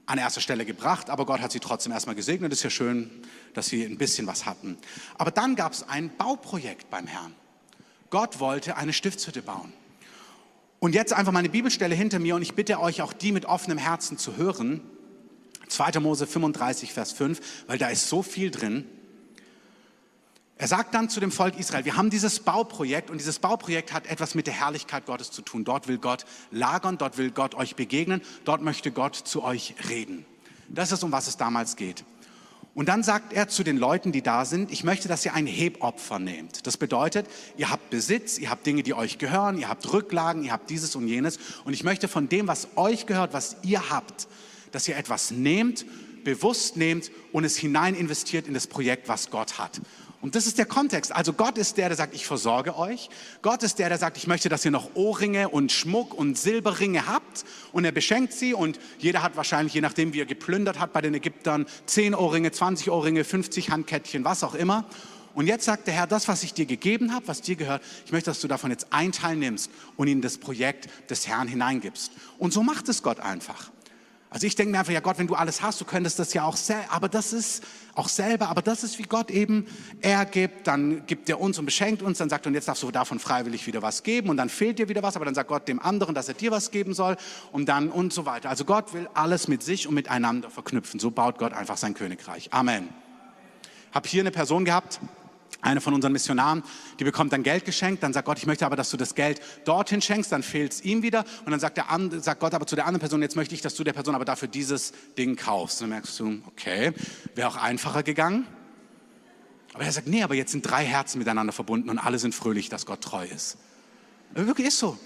an erster Stelle gebracht, aber Gott hat sie trotzdem erstmal gesegnet. Es ist ja schön, dass sie ein bisschen was hatten. Aber dann gab es ein Bauprojekt beim Herrn. Gott wollte eine Stiftshütte bauen. Und jetzt einfach mal eine Bibelstelle hinter mir und ich bitte euch auch die mit offenem Herzen zu hören. 2. Mose 35, Vers 5, weil da ist so viel drin. Er sagt dann zu dem Volk Israel, wir haben dieses Bauprojekt und dieses Bauprojekt hat etwas mit der Herrlichkeit Gottes zu tun. Dort will Gott lagern, dort will Gott euch begegnen, dort möchte Gott zu euch reden. Das ist, um was es damals geht. Und dann sagt er zu den Leuten, die da sind, ich möchte, dass ihr ein Hebopfer nehmt. Das bedeutet, ihr habt Besitz, ihr habt Dinge, die euch gehören, ihr habt Rücklagen, ihr habt dieses und jenes. Und ich möchte von dem, was euch gehört, was ihr habt, dass ihr etwas nehmt, bewusst nehmt und es hinein investiert in das Projekt, was Gott hat. Und das ist der Kontext. Also Gott ist der, der sagt, ich versorge euch. Gott ist der, der sagt, ich möchte, dass ihr noch Ohrringe und Schmuck und Silberringe habt. Und er beschenkt sie. Und jeder hat wahrscheinlich, je nachdem, wie er geplündert hat bei den Ägyptern, 10 Ohrringe, 20 Ohrringe, 50 Handkettchen, was auch immer. Und jetzt sagt der Herr, das, was ich dir gegeben habe, was dir gehört, ich möchte, dass du davon jetzt einen Teil nimmst und in das Projekt des Herrn hineingibst. Und so macht es Gott einfach. Also ich denke mir einfach, ja Gott, wenn du alles hast, du könntest das ja auch selber, aber das ist auch selber, aber das ist wie Gott eben, er gibt, dann gibt er uns und beschenkt uns, dann sagt er, und jetzt darfst du davon freiwillig wieder was geben und dann fehlt dir wieder was, aber dann sagt Gott dem anderen, dass er dir was geben soll und dann und so weiter. Also Gott will alles mit sich und miteinander verknüpfen. So baut Gott einfach sein Königreich. Amen. Hab hier eine Person gehabt, eine von unseren Missionaren, die bekommt dann Geld geschenkt, dann sagt Gott, ich möchte aber, dass du das Geld dorthin schenkst, dann fehlt es ihm wieder und dann sagt, der sagt Gott aber zu der anderen Person, jetzt möchte ich, dass du der Person aber dafür dieses Ding kaufst. Und dann merkst du, okay, wäre auch einfacher gegangen. Aber er sagt, nee, aber jetzt sind drei Herzen miteinander verbunden und alle sind fröhlich, dass Gott treu ist. Aber wirklich ist so.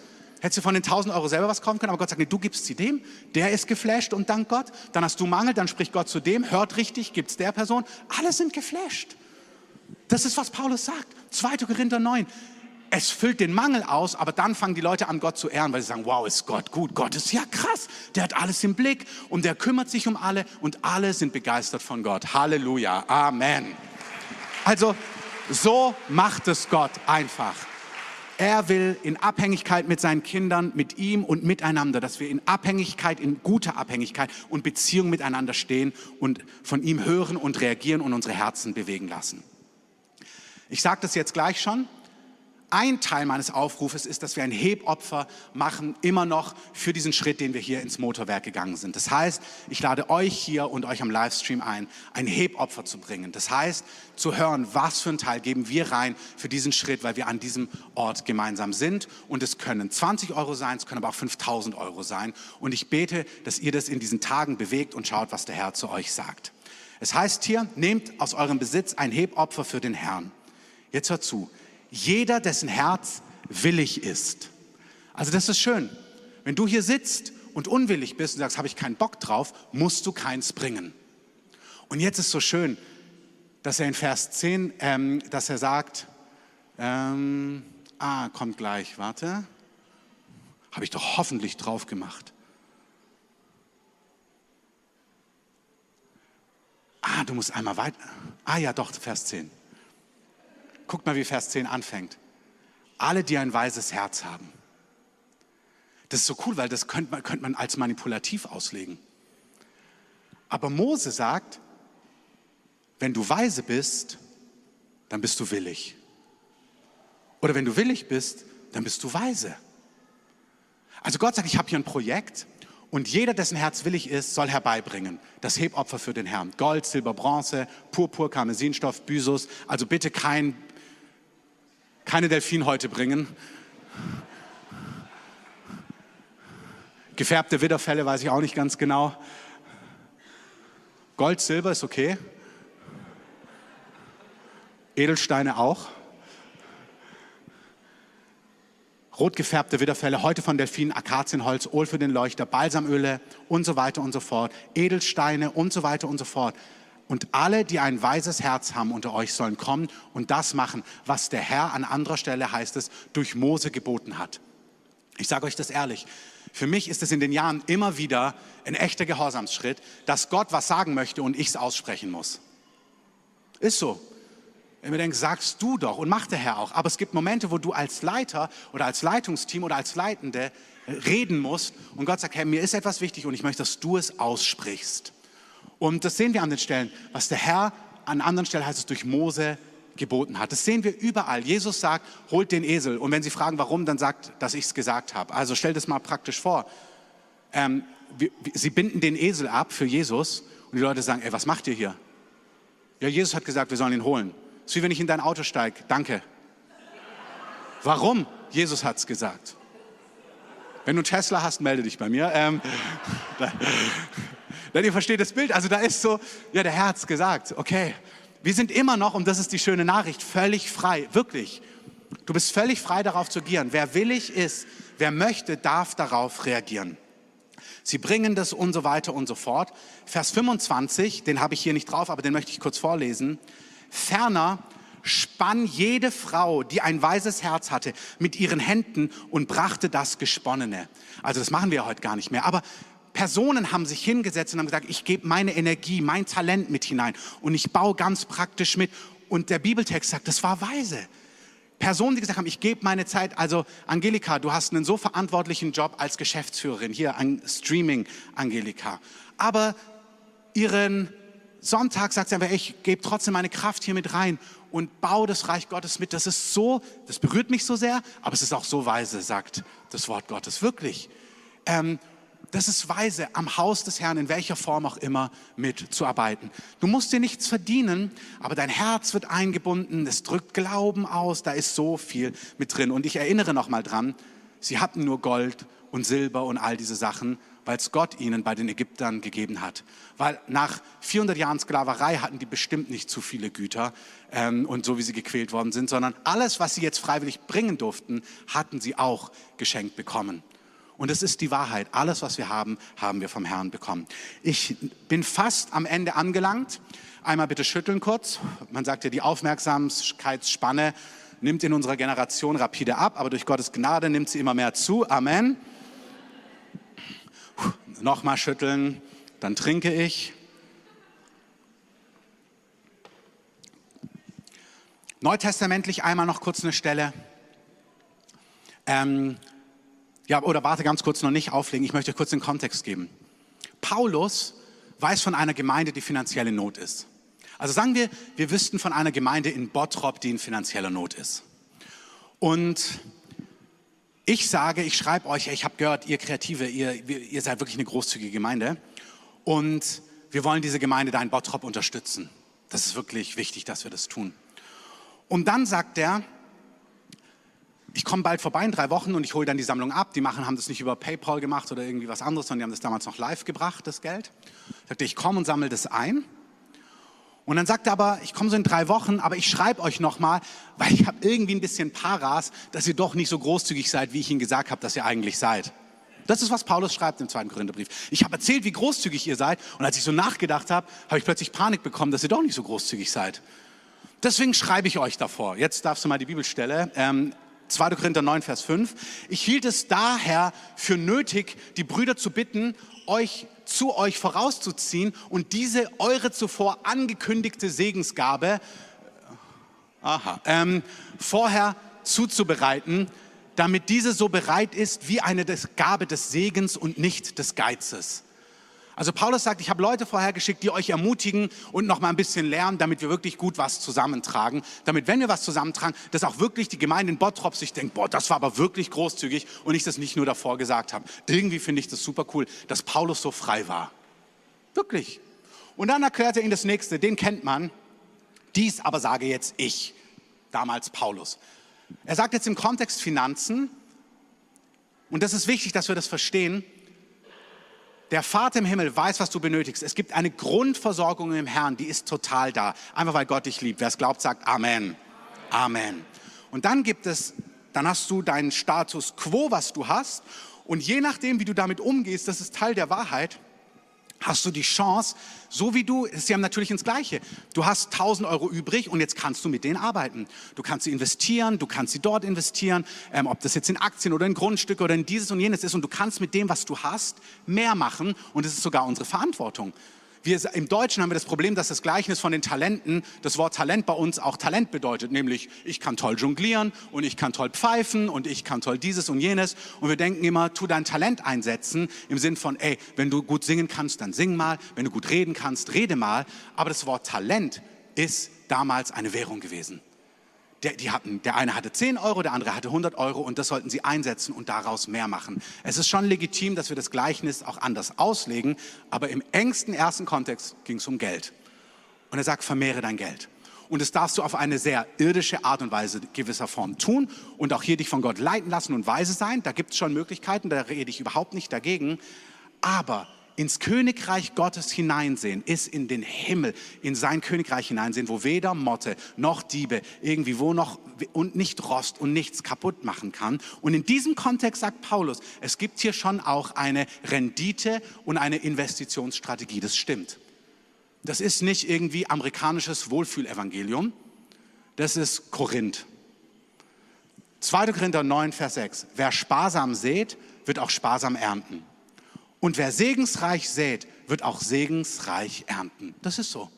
Hättest du von den 1000 Euro selber was kaufen können, aber Gott sagt, nee, du gibst sie dem, der ist geflasht und dank Gott. Dann hast du Mangel, dann spricht Gott zu dem, hört richtig, gibt es der Person. Alle sind geflasht. Das ist, was Paulus sagt. 2. Korinther 9. Es füllt den Mangel aus, aber dann fangen die Leute an, Gott zu ehren, weil sie sagen, wow, ist Gott gut. Gott ist ja krass. Der hat alles im Blick und der kümmert sich um alle und alle sind begeistert von Gott. Halleluja. Amen. Also, so macht es Gott einfach. Er will in Abhängigkeit mit seinen Kindern, mit ihm und miteinander, dass wir in Abhängigkeit, in guter Abhängigkeit und Beziehung miteinander stehen und von ihm hören und reagieren und unsere Herzen bewegen lassen. Ich sage das jetzt gleich schon. Ein Teil meines Aufrufes ist, dass wir ein Hebopfer machen, immer noch für diesen Schritt, den wir hier ins Motorwerk gegangen sind. Das heißt, ich lade euch hier und euch am Livestream ein, ein Hebopfer zu bringen. Das heißt, zu hören, was für ein Teil geben wir rein für diesen Schritt, weil wir an diesem Ort gemeinsam sind. Und es können 20 Euro sein, es können aber auch 5000 Euro sein. Und ich bete, dass ihr das in diesen Tagen bewegt und schaut, was der Herr zu euch sagt. Es heißt hier, nehmt aus eurem Besitz ein Hebopfer für den Herrn. Jetzt hör zu. Jeder, dessen Herz willig ist. Also das ist schön. Wenn du hier sitzt und unwillig bist und sagst, habe ich keinen Bock drauf, musst du keins bringen. Und jetzt ist so schön, dass er in Vers 10, ähm, dass er sagt, ähm, ah, kommt gleich, warte, habe ich doch hoffentlich drauf gemacht. Ah, du musst einmal weiter. Ah ja, doch, Vers 10. Guckt mal, wie Vers 10 anfängt. Alle, die ein weises Herz haben. Das ist so cool, weil das könnte man, könnte man als manipulativ auslegen. Aber Mose sagt, wenn du weise bist, dann bist du willig. Oder wenn du willig bist, dann bist du weise. Also Gott sagt, ich habe hier ein Projekt und jeder, dessen Herz willig ist, soll herbeibringen. Das Hebopfer für den Herrn. Gold, Silber, Bronze, Purpur, Karmesinstoff, Bysus. Also bitte kein, keine Delfinhäute bringen. Gefärbte Widderfälle weiß ich auch nicht ganz genau. Gold, Silber ist okay. Edelsteine auch. Rot gefärbte Widderfelle, heute von Delfinen, Akazienholz, Öl für den Leuchter, Balsamöle und so weiter und so fort, Edelsteine und so weiter und so fort. Und alle, die ein weises Herz haben unter euch, sollen kommen und das machen, was der Herr an anderer Stelle, heißt es, durch Mose geboten hat. Ich sage euch das ehrlich, für mich ist es in den Jahren immer wieder ein echter Gehorsamsschritt, dass Gott was sagen möchte und ich es aussprechen muss. Ist so. Wenn wir denken, sagst du doch und macht der Herr auch. Aber es gibt Momente, wo du als Leiter oder als Leitungsteam oder als Leitende reden musst und Gott sagt, Herr, mir ist etwas wichtig und ich möchte, dass du es aussprichst. Und das sehen wir an den Stellen, was der Herr an anderen Stellen heißt es durch Mose geboten hat. Das sehen wir überall. Jesus sagt, holt den Esel. Und wenn Sie fragen, warum, dann sagt, dass ich es gesagt habe. Also stell das mal praktisch vor. Ähm, wir, Sie binden den Esel ab für Jesus und die Leute sagen, ey, was macht ihr hier? Ja, Jesus hat gesagt, wir sollen ihn holen. Es ist wie wenn ich in dein Auto steige. Danke. Warum? Jesus hat es gesagt. Wenn du Tesla hast, melde dich bei mir. Ähm, Denn ihr versteht das Bild. Also da ist so, ja, der es gesagt. Okay, wir sind immer noch, und das ist die schöne Nachricht, völlig frei, wirklich. Du bist völlig frei darauf zu agieren. Wer willig ist, wer möchte, darf darauf reagieren. Sie bringen das und so weiter und so fort. Vers 25, den habe ich hier nicht drauf, aber den möchte ich kurz vorlesen. Ferner spann jede Frau, die ein weises Herz hatte, mit ihren Händen und brachte das Gesponnene. Also das machen wir heute gar nicht mehr. Aber Personen haben sich hingesetzt und haben gesagt, ich gebe meine Energie, mein Talent mit hinein und ich baue ganz praktisch mit. Und der Bibeltext sagt, das war weise. Personen, die gesagt haben, ich gebe meine Zeit, also Angelika, du hast einen so verantwortlichen Job als Geschäftsführerin, hier an Streaming, Angelika. Aber ihren Sonntag sagt sie einfach, ich gebe trotzdem meine Kraft hier mit rein und baue das Reich Gottes mit. Das ist so, das berührt mich so sehr, aber es ist auch so weise, sagt das Wort Gottes, wirklich. Ähm, das ist weise, am Haus des Herrn in welcher Form auch immer mitzuarbeiten. Du musst dir nichts verdienen, aber dein Herz wird eingebunden, es drückt Glauben aus, da ist so viel mit drin. Und ich erinnere noch mal dran, sie hatten nur Gold und Silber und all diese Sachen, weil es Gott ihnen bei den Ägyptern gegeben hat. Weil nach 400 Jahren Sklaverei hatten die bestimmt nicht zu viele Güter ähm, und so wie sie gequält worden sind, sondern alles, was sie jetzt freiwillig bringen durften, hatten sie auch geschenkt bekommen. Und es ist die Wahrheit. Alles, was wir haben, haben wir vom Herrn bekommen. Ich bin fast am Ende angelangt. Einmal bitte schütteln kurz. Man sagt ja, die Aufmerksamkeitsspanne nimmt in unserer Generation rapide ab, aber durch Gottes Gnade nimmt sie immer mehr zu. Amen. Nochmal schütteln, dann trinke ich. Neutestamentlich einmal noch kurz eine Stelle. Ähm, ja, oder warte ganz kurz noch nicht auflegen. Ich möchte kurz den Kontext geben. Paulus weiß von einer Gemeinde, die finanzielle Not ist. Also sagen wir, wir wüssten von einer Gemeinde in Bottrop, die in finanzieller Not ist. Und ich sage, ich schreibe euch, ich habe gehört, ihr Kreative, ihr, ihr seid wirklich eine großzügige Gemeinde. Und wir wollen diese Gemeinde da in Bottrop unterstützen. Das ist wirklich wichtig, dass wir das tun. Und dann sagt er, ich komme bald vorbei in drei Wochen und ich hole dann die Sammlung ab. Die machen, haben das nicht über PayPal gemacht oder irgendwie was anderes, sondern die haben das damals noch live gebracht, das Geld. Sagte, ich komme und sammle das ein. Und dann sagt er aber, ich komme so in drei Wochen, aber ich schreibe euch nochmal, weil ich habe irgendwie ein bisschen Paras, dass ihr doch nicht so großzügig seid, wie ich Ihnen gesagt habe, dass ihr eigentlich seid. Das ist, was Paulus schreibt im zweiten Korintherbrief. Ich habe erzählt, wie großzügig ihr seid. Und als ich so nachgedacht habe, habe ich plötzlich Panik bekommen, dass ihr doch nicht so großzügig seid. Deswegen schreibe ich euch davor. Jetzt darfst du mal die Bibelstelle. Ähm, 2. Korinther 9, Vers 5. Ich hielt es daher für nötig, die Brüder zu bitten, euch zu euch vorauszuziehen und diese eure zuvor angekündigte Segensgabe aha, ähm, vorher zuzubereiten, damit diese so bereit ist wie eine Gabe des Segens und nicht des Geizes. Also Paulus sagt, ich habe Leute vorhergeschickt, die euch ermutigen und noch mal ein bisschen lernen, damit wir wirklich gut was zusammentragen. Damit, wenn wir was zusammentragen, dass auch wirklich die Gemeinde in Bottrop sich denkt, boah, das war aber wirklich großzügig und ich das nicht nur davor gesagt habe. Irgendwie finde ich das super cool, dass Paulus so frei war. Wirklich. Und dann erklärt er ihnen das nächste, den kennt man. Dies aber sage jetzt ich, damals Paulus. Er sagt jetzt im Kontext Finanzen, und das ist wichtig, dass wir das verstehen, der Vater im Himmel weiß, was du benötigst. Es gibt eine Grundversorgung im Herrn, die ist total da. Einfach weil Gott dich liebt. Wer es glaubt, sagt Amen. Amen. Und dann gibt es, dann hast du deinen Status quo, was du hast. Und je nachdem, wie du damit umgehst, das ist Teil der Wahrheit, hast du die Chance, so wie du, sie haben natürlich ins Gleiche. Du hast 1000 Euro übrig und jetzt kannst du mit denen arbeiten. Du kannst sie investieren, du kannst sie dort investieren, ähm, ob das jetzt in Aktien oder in Grundstücke oder in dieses und jenes ist und du kannst mit dem, was du hast, mehr machen und es ist sogar unsere Verantwortung wir, im Deutschen haben wir das Problem, dass das Gleichnis von den Talenten, das Wort Talent bei uns auch Talent bedeutet, nämlich ich kann toll jonglieren und ich kann toll pfeifen und ich kann toll dieses und jenes. Und wir denken immer, tu dein Talent einsetzen im Sinn von, ey, wenn du gut singen kannst, dann sing mal, wenn du gut reden kannst, rede mal. Aber das Wort Talent ist damals eine Währung gewesen der, die hatten, der eine hatte 10 Euro, der andere hatte 100 Euro und das sollten sie einsetzen und daraus mehr machen. Es ist schon legitim, dass wir das Gleichnis auch anders auslegen, aber im engsten ersten Kontext ging es um Geld. Und er sagt, vermehre dein Geld. Und das darfst du auf eine sehr irdische Art und Weise gewisser Form tun und auch hier dich von Gott leiten lassen und weise sein. Da gibt es schon Möglichkeiten, da rede ich überhaupt nicht dagegen. Aber ins Königreich Gottes hineinsehen, ist in den Himmel, in sein Königreich hineinsehen, wo weder Motte noch Diebe irgendwie wo noch und nicht Rost und nichts kaputt machen kann. Und in diesem Kontext sagt Paulus, es gibt hier schon auch eine Rendite und eine Investitionsstrategie. Das stimmt. Das ist nicht irgendwie amerikanisches Wohlfühlevangelium. Das ist Korinth. 2. Korinther 9, Vers 6. Wer sparsam sät, wird auch sparsam ernten. Und wer segensreich sät, wird auch segensreich ernten. Das ist so.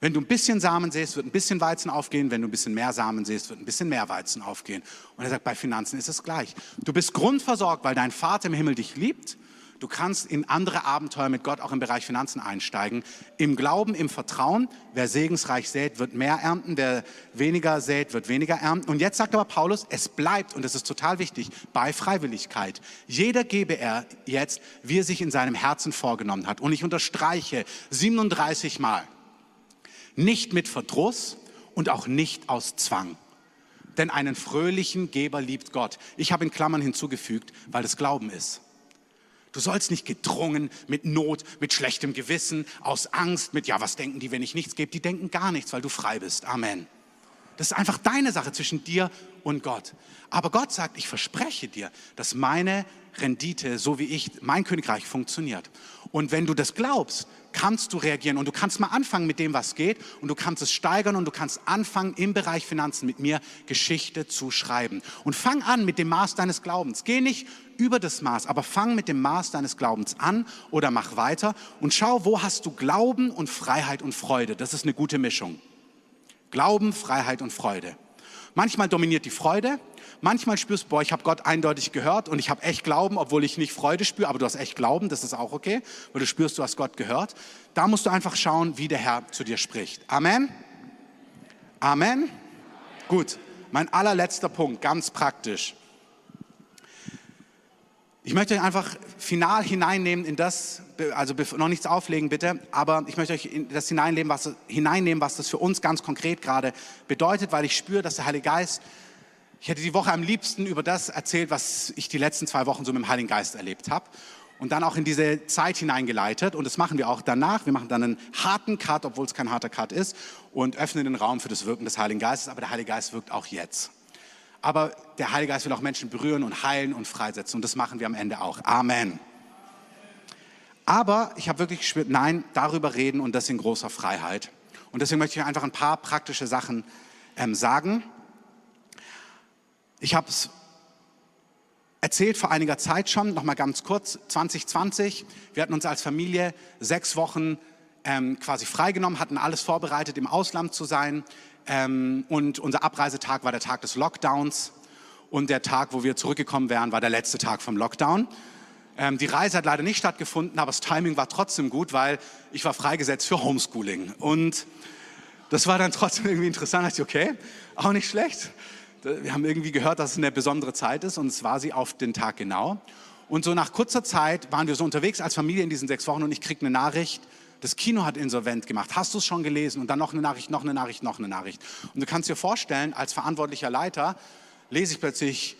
Wenn du ein bisschen Samen säst, wird ein bisschen Weizen aufgehen. Wenn du ein bisschen mehr Samen säst, wird ein bisschen mehr Weizen aufgehen. Und er sagt, bei Finanzen ist es gleich. Du bist grundversorgt, weil dein Vater im Himmel dich liebt Du kannst in andere Abenteuer mit Gott auch im Bereich Finanzen einsteigen. Im Glauben, im Vertrauen. Wer segensreich sät, wird mehr ernten. Wer weniger sät, wird weniger ernten. Und jetzt sagt aber Paulus, es bleibt, und das ist total wichtig, bei Freiwilligkeit. Jeder gebe er jetzt, wie er sich in seinem Herzen vorgenommen hat. Und ich unterstreiche 37 Mal. Nicht mit Verdruss und auch nicht aus Zwang denn einen fröhlichen Geber liebt Gott. Ich habe in Klammern hinzugefügt, weil es Glauben ist. Du sollst nicht gedrungen mit Not, mit schlechtem Gewissen, aus Angst, mit, ja, was denken die, wenn ich nichts gebe? Die denken gar nichts, weil du frei bist. Amen. Das ist einfach deine Sache zwischen dir und Gott. Aber Gott sagt, ich verspreche dir, dass meine Rendite, so wie ich, mein Königreich funktioniert. Und wenn du das glaubst, kannst du reagieren und du kannst mal anfangen mit dem, was geht und du kannst es steigern und du kannst anfangen im Bereich Finanzen mit mir Geschichte zu schreiben. Und fang an mit dem Maß deines Glaubens. Geh nicht über das Maß, aber fang mit dem Maß deines Glaubens an oder mach weiter und schau, wo hast du Glauben und Freiheit und Freude. Das ist eine gute Mischung. Glauben, Freiheit und Freude. Manchmal dominiert die Freude, manchmal spürst du, boah, ich habe Gott eindeutig gehört und ich habe echt Glauben, obwohl ich nicht Freude spüre, aber du hast echt Glauben, das ist auch okay, weil du spürst, du hast Gott gehört. Da musst du einfach schauen, wie der Herr zu dir spricht. Amen. Amen. Gut, mein allerletzter Punkt, ganz praktisch. Ich möchte einfach final hineinnehmen in das, also noch nichts auflegen bitte, aber ich möchte euch das hineinnehmen, was, hineinnehmen, was das für uns ganz konkret gerade bedeutet, weil ich spüre, dass der Heilige Geist, ich hätte die Woche am liebsten über das erzählt, was ich die letzten zwei Wochen so mit dem Heiligen Geist erlebt habe und dann auch in diese Zeit hineingeleitet und das machen wir auch danach. Wir machen dann einen harten Cut, obwohl es kein harter Cut ist und öffnen den Raum für das Wirken des Heiligen Geistes, aber der Heilige Geist wirkt auch jetzt. Aber der Heilige Geist will auch Menschen berühren und heilen und freisetzen. Und das machen wir am Ende auch. Amen. Aber ich habe wirklich gespürt, nein, darüber reden und das in großer Freiheit. Und deswegen möchte ich einfach ein paar praktische Sachen ähm, sagen. Ich habe es erzählt vor einiger Zeit schon, noch mal ganz kurz, 2020. Wir hatten uns als Familie sechs Wochen ähm, quasi freigenommen, hatten alles vorbereitet, im Ausland zu sein. Ähm, und unser Abreisetag war der Tag des Lockdowns. Und der Tag, wo wir zurückgekommen wären, war der letzte Tag vom Lockdown. Ähm, die Reise hat leider nicht stattgefunden, aber das Timing war trotzdem gut, weil ich war freigesetzt für Homeschooling. Und das war dann trotzdem irgendwie interessant. Da dachte ich, okay, auch nicht schlecht. Wir haben irgendwie gehört, dass es eine besondere Zeit ist und es war sie auf den Tag genau. Und so nach kurzer Zeit waren wir so unterwegs als Familie in diesen sechs Wochen und ich kriege eine Nachricht, das Kino hat insolvent gemacht. Hast du es schon gelesen? Und dann noch eine Nachricht, noch eine Nachricht, noch eine Nachricht. Und du kannst dir vorstellen, als verantwortlicher Leiter lese ich plötzlich,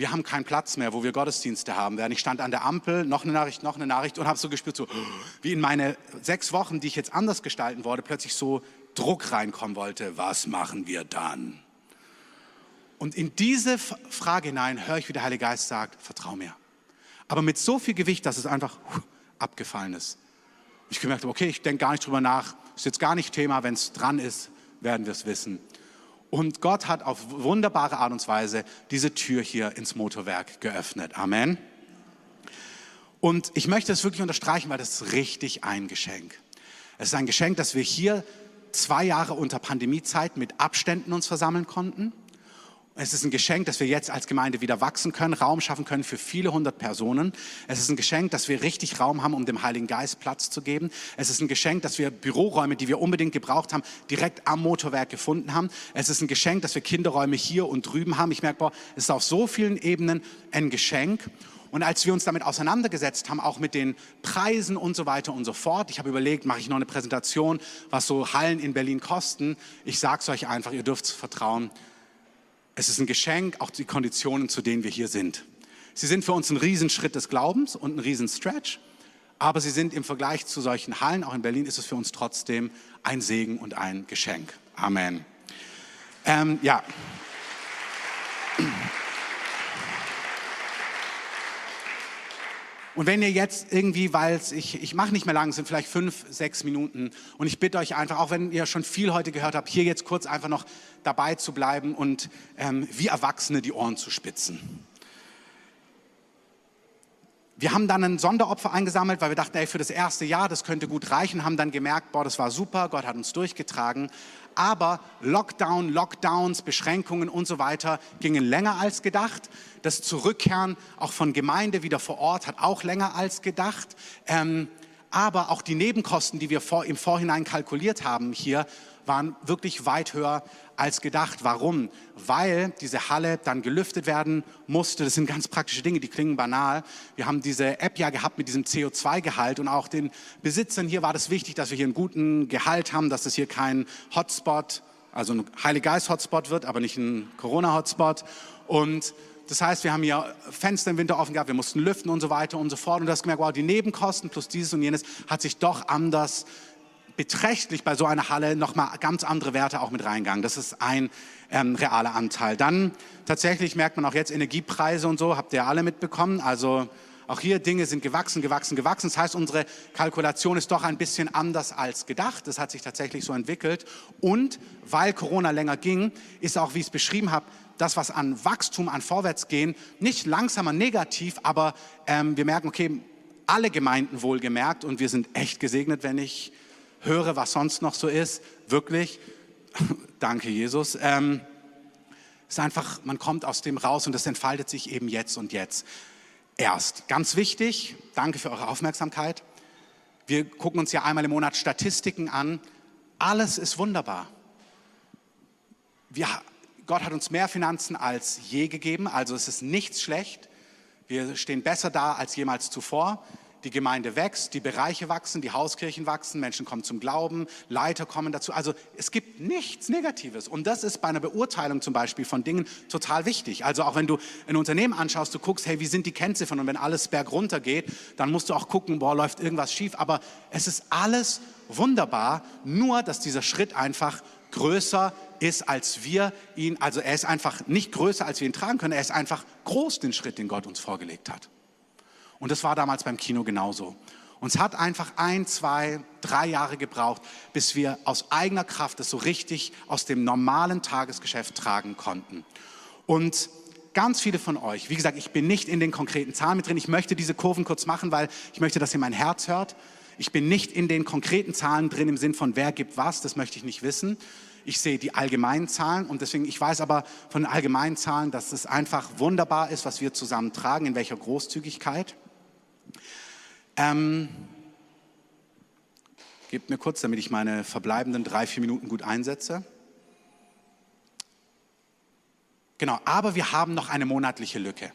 wir haben keinen Platz mehr, wo wir Gottesdienste haben werden. Ich stand an der Ampel, noch eine Nachricht, noch eine Nachricht und habe so gespürt, so wie in meine sechs Wochen, die ich jetzt anders gestalten wollte, plötzlich so Druck reinkommen wollte. Was machen wir dann? Und in diese Frage hinein höre ich, wie der Heilige Geist sagt, vertrau mir. Aber mit so viel Gewicht, dass es einfach abgefallen ist. Ich gemerkt habe, okay, ich denke gar nicht drüber nach, ist jetzt gar nicht Thema, wenn es dran ist, werden wir es wissen. Und Gott hat auf wunderbare Art und Weise diese Tür hier ins Motorwerk geöffnet. Amen. Und ich möchte es wirklich unterstreichen, weil das ist richtig ein Geschenk. Es ist ein Geschenk, dass wir hier zwei Jahre unter Pandemiezeit mit Abständen uns versammeln konnten. Es ist ein Geschenk, dass wir jetzt als Gemeinde wieder wachsen können, Raum schaffen können für viele hundert Personen. Es ist ein Geschenk, dass wir richtig Raum haben, um dem Heiligen Geist Platz zu geben. Es ist ein Geschenk, dass wir Büroräume, die wir unbedingt gebraucht haben, direkt am Motorwerk gefunden haben. Es ist ein Geschenk, dass wir Kinderräume hier und drüben haben. Ich merke, boah, es ist auf so vielen Ebenen ein Geschenk. Und als wir uns damit auseinandergesetzt haben, auch mit den Preisen und so weiter und so fort, ich habe überlegt, mache ich noch eine Präsentation, was so Hallen in Berlin kosten. Ich sage es euch einfach, ihr dürft vertrauen. Es ist ein Geschenk, auch die Konditionen, zu denen wir hier sind. Sie sind für uns ein Riesenschritt des Glaubens und ein Riesenstretch, aber sie sind im Vergleich zu solchen Hallen, auch in Berlin, ist es für uns trotzdem ein Segen und ein Geschenk. Amen. Ähm, ja. Und wenn ihr jetzt irgendwie, weil ich, ich mache nicht mehr lang, sind vielleicht fünf, sechs Minuten. Und ich bitte euch einfach, auch wenn ihr schon viel heute gehört habt, hier jetzt kurz einfach noch dabei zu bleiben und ähm, wie Erwachsene die Ohren zu spitzen. Wir haben dann ein Sonderopfer eingesammelt, weil wir dachten, ey, für das erste Jahr, das könnte gut reichen, haben dann gemerkt, boah, das war super, Gott hat uns durchgetragen. Aber Lockdown, Lockdowns, Beschränkungen und so weiter gingen länger als gedacht. Das Zurückkehren auch von Gemeinde wieder vor Ort hat auch länger als gedacht. Ähm, aber auch die Nebenkosten, die wir vor, im Vorhinein kalkuliert haben hier, waren wirklich weit höher als gedacht. Warum? Weil diese Halle dann gelüftet werden musste. Das sind ganz praktische Dinge, die klingen banal. Wir haben diese App ja gehabt mit diesem CO2-Gehalt und auch den Besitzern hier war das wichtig, dass wir hier einen guten Gehalt haben, dass das hier kein Hotspot, also ein Heilige Geist-Hotspot wird, aber nicht ein Corona-Hotspot. Und das heißt, wir haben hier Fenster im Winter offen gehabt, wir mussten lüften und so weiter und so fort. Und du hast gemerkt, wow, die Nebenkosten plus dieses und jenes hat sich doch anders beträchtlich bei so einer Halle nochmal ganz andere Werte auch mit reingegangen. Das ist ein ähm, realer Anteil. Dann tatsächlich merkt man auch jetzt Energiepreise und so, habt ihr alle mitbekommen. Also auch hier Dinge sind gewachsen, gewachsen, gewachsen. Das heißt, unsere Kalkulation ist doch ein bisschen anders als gedacht. Das hat sich tatsächlich so entwickelt. Und weil Corona länger ging, ist auch, wie ich es beschrieben habe, das, was an Wachstum, an Vorwärtsgehen, nicht langsamer negativ, aber ähm, wir merken, okay, alle Gemeinden wohlgemerkt und wir sind echt gesegnet, wenn ich höre, was sonst noch so ist. Wirklich, danke Jesus. Ähm, es ist einfach, man kommt aus dem raus und das entfaltet sich eben jetzt und jetzt erst. Ganz wichtig, danke für eure Aufmerksamkeit. Wir gucken uns ja einmal im Monat Statistiken an. Alles ist wunderbar. Wir Gott hat uns mehr Finanzen als je gegeben, also es ist nichts schlecht. Wir stehen besser da als jemals zuvor. Die Gemeinde wächst, die Bereiche wachsen, die Hauskirchen wachsen, Menschen kommen zum Glauben, Leiter kommen dazu. Also es gibt nichts Negatives. Und das ist bei einer Beurteilung zum Beispiel von Dingen total wichtig. Also auch wenn du ein Unternehmen anschaust, du guckst, hey, wie sind die Kennziffern? Und wenn alles bergunter geht, dann musst du auch gucken, boah, läuft irgendwas schief. Aber es ist alles wunderbar, nur dass dieser Schritt einfach größer ist, als wir ihn, also er ist einfach nicht größer, als wir ihn tragen können, er ist einfach groß, den Schritt, den Gott uns vorgelegt hat. Und das war damals beim Kino genauso. Uns hat einfach ein, zwei, drei Jahre gebraucht, bis wir aus eigener Kraft es so richtig aus dem normalen Tagesgeschäft tragen konnten. Und ganz viele von euch, wie gesagt, ich bin nicht in den konkreten Zahlen mit drin. Ich möchte diese Kurven kurz machen, weil ich möchte, dass ihr mein Herz hört. Ich bin nicht in den konkreten Zahlen drin im Sinn von wer gibt was, das möchte ich nicht wissen. Ich sehe die allgemeinen Zahlen und deswegen, ich weiß aber von den allgemeinen Zahlen, dass es einfach wunderbar ist, was wir zusammen tragen, in welcher Großzügigkeit. Ähm, gebt mir kurz, damit ich meine verbleibenden drei, vier Minuten gut einsetze. Genau, aber wir haben noch eine monatliche Lücke.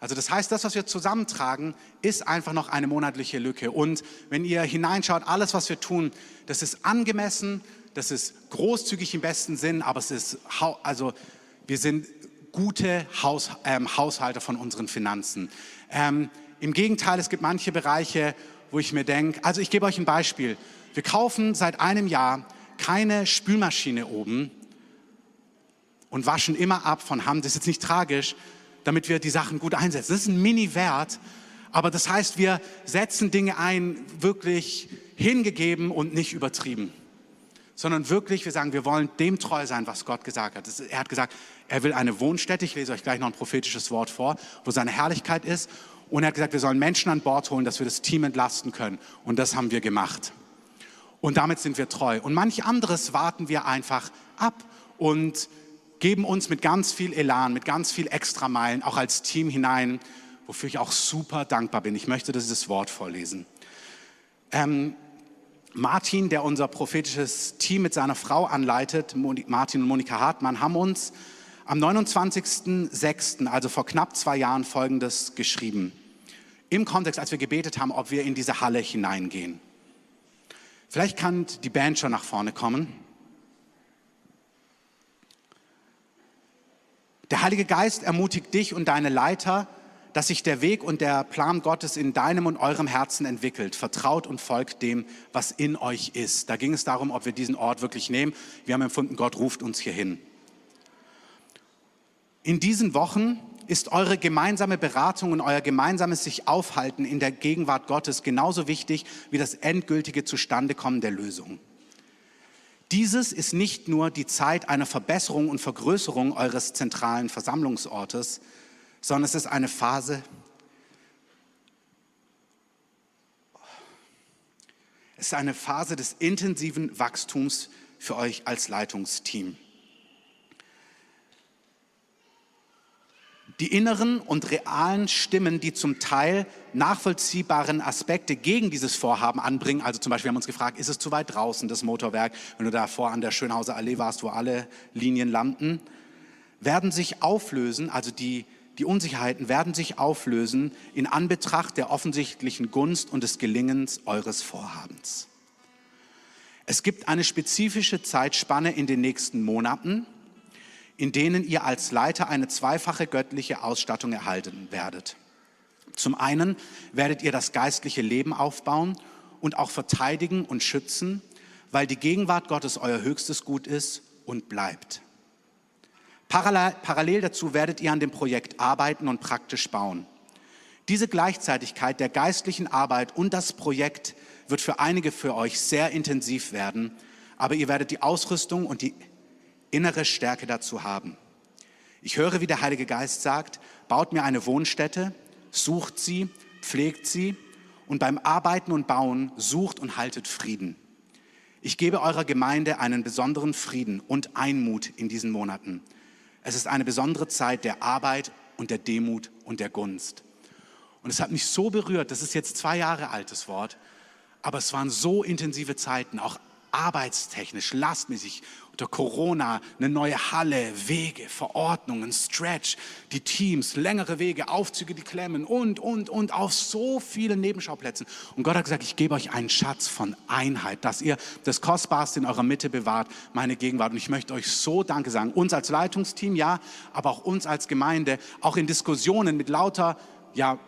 Also das heißt, das, was wir zusammentragen, ist einfach noch eine monatliche Lücke. Und wenn ihr hineinschaut, alles, was wir tun, das ist angemessen, das ist großzügig im besten Sinn, aber es ist, also wir sind gute Haus, ähm, Haushalter von unseren Finanzen. Ähm, Im Gegenteil, es gibt manche Bereiche, wo ich mir denke, also ich gebe euch ein Beispiel. Wir kaufen seit einem Jahr keine Spülmaschine oben, und waschen immer ab von Hand. Das ist jetzt nicht tragisch, damit wir die Sachen gut einsetzen. Das ist ein Mini-Wert, aber das heißt, wir setzen Dinge ein, wirklich hingegeben und nicht übertrieben. Sondern wirklich, wir sagen, wir wollen dem treu sein, was Gott gesagt hat. er hat gesagt, er will eine Wohnstätte, ich lese euch gleich noch ein prophetisches Wort vor, wo seine Herrlichkeit ist. Und er hat gesagt, wir sollen Menschen an Bord holen, dass wir das Team entlasten können. Und das haben wir gemacht. Und damit sind wir treu. Und manch anderes warten wir einfach ab und geben uns mit ganz viel Elan, mit ganz viel Extrameilen auch als Team hinein, wofür ich auch super dankbar bin. Ich möchte dieses Wort vorlesen. Ähm, Martin, der unser prophetisches Team mit seiner Frau anleitet, Martin und Monika Hartmann, haben uns am 29.06., also vor knapp zwei Jahren, Folgendes geschrieben. Im Kontext, als wir gebetet haben, ob wir in diese Halle hineingehen. Vielleicht kann die Band schon nach vorne kommen. Der Heilige Geist ermutigt dich und deine Leiter, dass sich der Weg und der Plan Gottes in deinem und eurem Herzen entwickelt. Vertraut und folgt dem, was in euch ist. Da ging es darum, ob wir diesen Ort wirklich nehmen. Wir haben empfunden, Gott ruft uns hierhin. In diesen Wochen ist eure gemeinsame Beratung und euer gemeinsames sich aufhalten in der Gegenwart Gottes genauso wichtig wie das endgültige Zustandekommen der Lösung. Dieses ist nicht nur die Zeit einer Verbesserung und Vergrößerung eures zentralen Versammlungsortes, sondern es ist eine Phase, es ist eine Phase des intensiven Wachstums für euch als Leitungsteam. Die inneren und realen Stimmen, die zum Teil nachvollziehbaren Aspekte gegen dieses Vorhaben anbringen, also zum Beispiel wir haben uns gefragt, ist es zu weit draußen, das Motorwerk, wenn du davor an der Schönhauser Allee warst, wo alle Linien landen, werden sich auflösen, also die, die Unsicherheiten werden sich auflösen in Anbetracht der offensichtlichen Gunst und des Gelingens eures Vorhabens. Es gibt eine spezifische Zeitspanne in den nächsten Monaten, in denen ihr als Leiter eine zweifache göttliche Ausstattung erhalten werdet. Zum einen werdet ihr das geistliche Leben aufbauen und auch verteidigen und schützen, weil die Gegenwart Gottes euer höchstes Gut ist und bleibt. Parallel, dazu werdet ihr an dem Projekt arbeiten und praktisch bauen. Diese Gleichzeitigkeit der geistlichen Arbeit und das Projekt wird für einige für euch sehr intensiv werden, aber ihr werdet die Ausrüstung und die innere Stärke dazu haben. Ich höre, wie der Heilige Geist sagt, baut mir eine Wohnstätte, sucht sie, pflegt sie und beim Arbeiten und Bauen sucht und haltet Frieden. Ich gebe eurer Gemeinde einen besonderen Frieden und Einmut in diesen Monaten. Es ist eine besondere Zeit der Arbeit und der Demut und der Gunst. Und es hat mich so berührt, das ist jetzt zwei Jahre altes Wort, aber es waren so intensive Zeiten, auch arbeitstechnisch, lastmäßig, unter Corona, eine neue Halle, Wege, Verordnungen, Stretch, die Teams, längere Wege, Aufzüge, die klemmen und, und, und auf so vielen Nebenschauplätzen. Und Gott hat gesagt, ich gebe euch einen Schatz von Einheit, dass ihr das Kostbarste in eurer Mitte bewahrt, meine Gegenwart. Und ich möchte euch so Danke sagen. Uns als Leitungsteam, ja, aber auch uns als Gemeinde, auch in Diskussionen mit lauter, ja,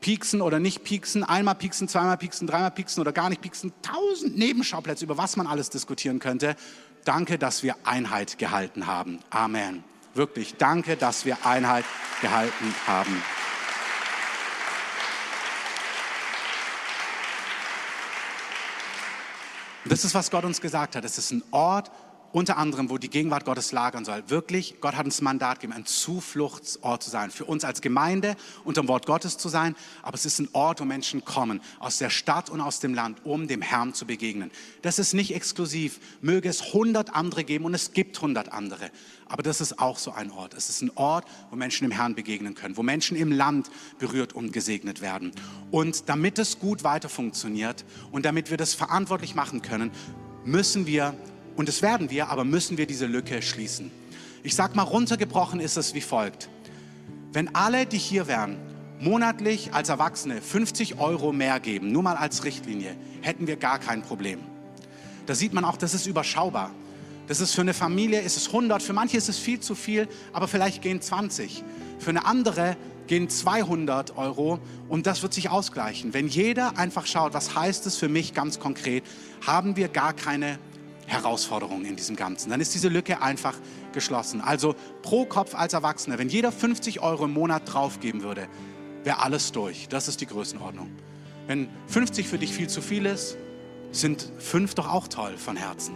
pieksen oder nicht pieksen, einmal pieksen, zweimal pieksen, dreimal pieksen oder gar nicht pieksen, tausend Nebenschauplätze, über was man alles diskutieren könnte. Danke, dass wir Einheit gehalten haben. Amen. Wirklich, danke, dass wir Einheit gehalten haben. Das ist, was Gott uns gesagt hat. Es ist ein Ort unter anderem, wo die Gegenwart Gottes lagern soll. Wirklich, Gott hat uns Mandat gegeben, ein Zufluchtsort zu sein, für uns als Gemeinde unter dem Wort Gottes zu sein, aber es ist ein Ort, wo Menschen kommen, aus der Stadt und aus dem Land, um dem Herrn zu begegnen. Das ist nicht exklusiv, möge es hundert andere geben und es gibt hundert andere, aber das ist auch so ein Ort. Es ist ein Ort, wo Menschen dem Herrn begegnen können, wo Menschen im Land berührt und gesegnet werden. Und damit es gut weiter funktioniert und damit wir das verantwortlich machen können, müssen wir und das werden wir, aber müssen wir diese Lücke schließen. Ich sage mal, runtergebrochen ist es wie folgt. Wenn alle, die hier wären, monatlich als Erwachsene 50 Euro mehr geben, nur mal als Richtlinie, hätten wir gar kein Problem. Da sieht man auch, das ist überschaubar. Das ist für eine Familie ist es 100, für manche ist es viel zu viel, aber vielleicht gehen 20. Für eine andere gehen 200 Euro und das wird sich ausgleichen. Wenn jeder einfach schaut, was heißt es für mich ganz konkret, haben wir gar keine Herausforderung in diesem Ganzen. Dann ist diese Lücke einfach geschlossen. Also pro Kopf als Erwachsener, wenn jeder 50 Euro im Monat draufgeben würde, wäre alles durch. Das ist die Größenordnung. Wenn 50 für dich viel zu viel ist, sind fünf doch auch toll von Herzen.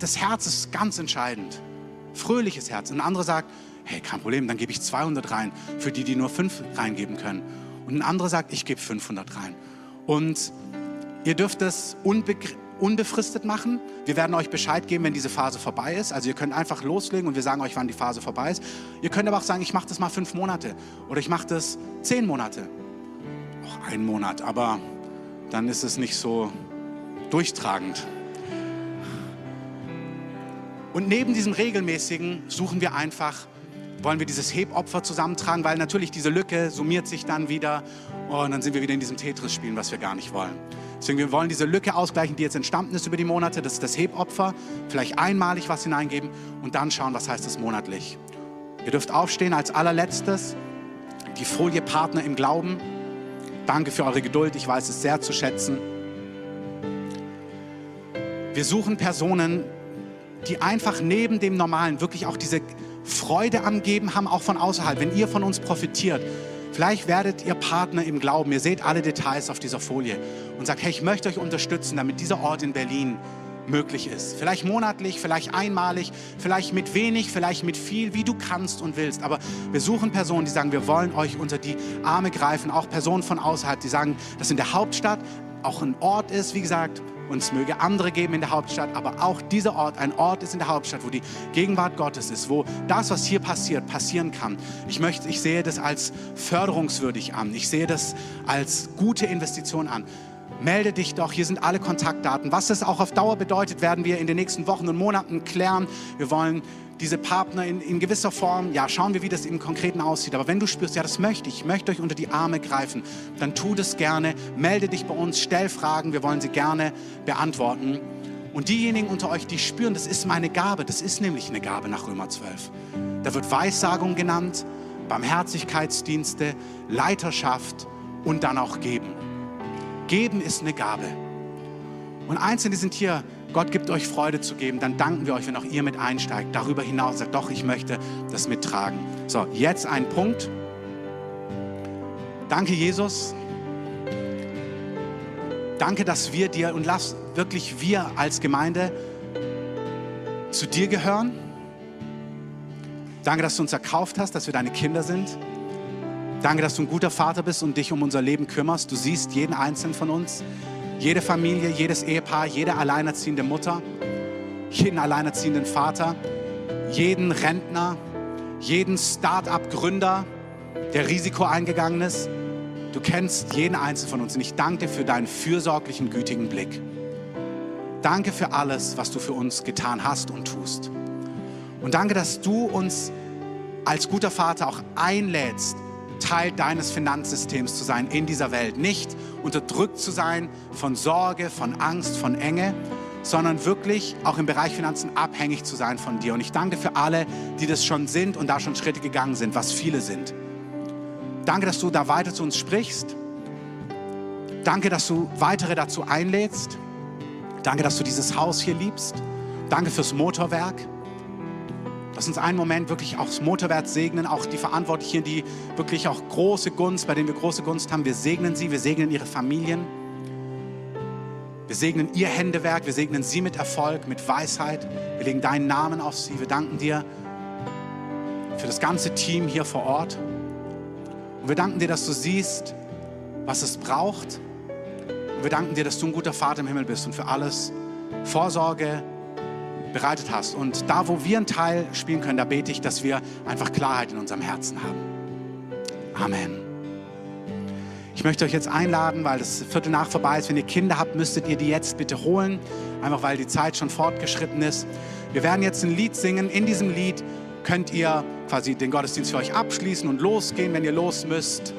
Das Herz ist ganz entscheidend. Fröhliches Herz. Ein anderer sagt, hey, kein Problem, dann gebe ich 200 rein für die, die nur fünf reingeben können. Und ein anderer sagt, ich gebe 500 rein. Und ihr dürft das unbegrenzt unbefristet machen. Wir werden euch Bescheid geben, wenn diese Phase vorbei ist. Also ihr könnt einfach loslegen und wir sagen euch, wann die Phase vorbei ist. Ihr könnt aber auch sagen, ich mache das mal fünf Monate oder ich mache das zehn Monate. Auch ein Monat, aber dann ist es nicht so durchtragend. Und neben diesem regelmäßigen suchen wir einfach, wollen wir dieses Hebopfer zusammentragen, weil natürlich diese Lücke summiert sich dann wieder und dann sind wir wieder in diesem Tetris-Spielen, was wir gar nicht wollen. Deswegen, wir wollen diese Lücke ausgleichen, die jetzt entstanden ist über die Monate. Das ist das Hebopfer. Vielleicht einmalig was hineingeben und dann schauen, was heißt es monatlich. Ihr dürft aufstehen als allerletztes. Die Folie Partner im Glauben. Danke für eure Geduld. Ich weiß es sehr zu schätzen. Wir suchen Personen, die einfach neben dem Normalen wirklich auch diese Freude am Geben haben, auch von außerhalb. Wenn ihr von uns profitiert, Vielleicht werdet ihr Partner im Glauben. Ihr seht alle Details auf dieser Folie und sagt, hey, ich möchte euch unterstützen, damit dieser Ort in Berlin möglich ist. Vielleicht monatlich, vielleicht einmalig, vielleicht mit wenig, vielleicht mit viel, wie du kannst und willst. Aber wir suchen Personen, die sagen, wir wollen euch unter die Arme greifen, auch Personen von außerhalb, die sagen, dass in der Hauptstadt auch ein Ort ist, wie gesagt, und es möge andere geben in der Hauptstadt, aber auch dieser Ort ein Ort ist in der Hauptstadt, wo die Gegenwart Gottes ist, wo das, was hier passiert, passieren kann. Ich möchte, ich sehe das als förderungswürdig an. Ich sehe das als gute Investition an melde dich doch. Hier sind alle Kontaktdaten. Was es auch auf Dauer bedeutet, werden wir in den nächsten Wochen und Monaten klären. Wir wollen diese Partner in, in gewisser Form, ja, schauen wir, wie das im Konkreten aussieht. Aber wenn du spürst, ja, das möchte ich, ich möchte euch unter die Arme greifen, dann tu das gerne. Melde dich bei uns, stell Fragen. Wir wollen sie gerne beantworten. Und diejenigen unter euch, die spüren, das ist meine Gabe, das ist nämlich eine Gabe nach Römer 12. Da wird Weissagung genannt, Barmherzigkeitsdienste, Leiterschaft und dann auch Geben. Geben ist eine Gabe. Und Einzelne sind hier, Gott gibt euch Freude zu geben, dann danken wir euch, wenn auch ihr mit einsteigt. Darüber hinaus sagt, doch, ich möchte das mittragen. So, jetzt ein Punkt. Danke, Jesus. Danke, dass wir dir und lass wirklich wir als Gemeinde zu dir gehören. Danke, dass du uns erkauft hast, dass wir deine Kinder sind. Danke, dass du ein guter Vater bist und dich um unser Leben kümmerst. Du siehst jeden einzelnen von uns, jede Familie, jedes Ehepaar, jede alleinerziehende Mutter, jeden alleinerziehenden Vater, jeden Rentner, jeden Start-up-Gründer, der Risiko eingegangen ist. Du kennst jeden einzelnen von uns und ich danke dir für deinen fürsorglichen, gütigen Blick. Danke für alles, was du für uns getan hast und tust. Und danke, dass du uns als guter Vater auch einlädst, Teil deines Finanzsystems zu sein in dieser Welt. Nicht unterdrückt zu sein von Sorge, von Angst, von Enge, sondern wirklich auch im Bereich Finanzen abhängig zu sein von dir. Und ich danke für alle, die das schon sind und da schon Schritte gegangen sind, was viele sind. Danke, dass du da weiter zu uns sprichst. Danke, dass du weitere dazu einlädst. Danke, dass du dieses Haus hier liebst. Danke fürs Motorwerk. Lass uns einen Moment wirklich auch das Motorwert segnen, auch die Verantwortlichen, die wirklich auch große Gunst, bei denen wir große Gunst haben. Wir segnen sie, wir segnen ihre Familien. Wir segnen ihr Händewerk, wir segnen sie mit Erfolg, mit Weisheit. Wir legen deinen Namen auf sie. Wir danken dir für das ganze Team hier vor Ort. Und wir danken dir, dass du siehst, was es braucht. Und wir danken dir, dass du ein guter Vater im Himmel bist und für alles Vorsorge bereitet hast. Und da, wo wir einen Teil spielen können, da bete ich, dass wir einfach Klarheit in unserem Herzen haben. Amen. Ich möchte euch jetzt einladen, weil das Viertel nach vorbei ist. Wenn ihr Kinder habt, müsstet ihr die jetzt bitte holen, einfach weil die Zeit schon fortgeschritten ist. Wir werden jetzt ein Lied singen. In diesem Lied könnt ihr quasi den Gottesdienst für euch abschließen und losgehen, wenn ihr los müsst.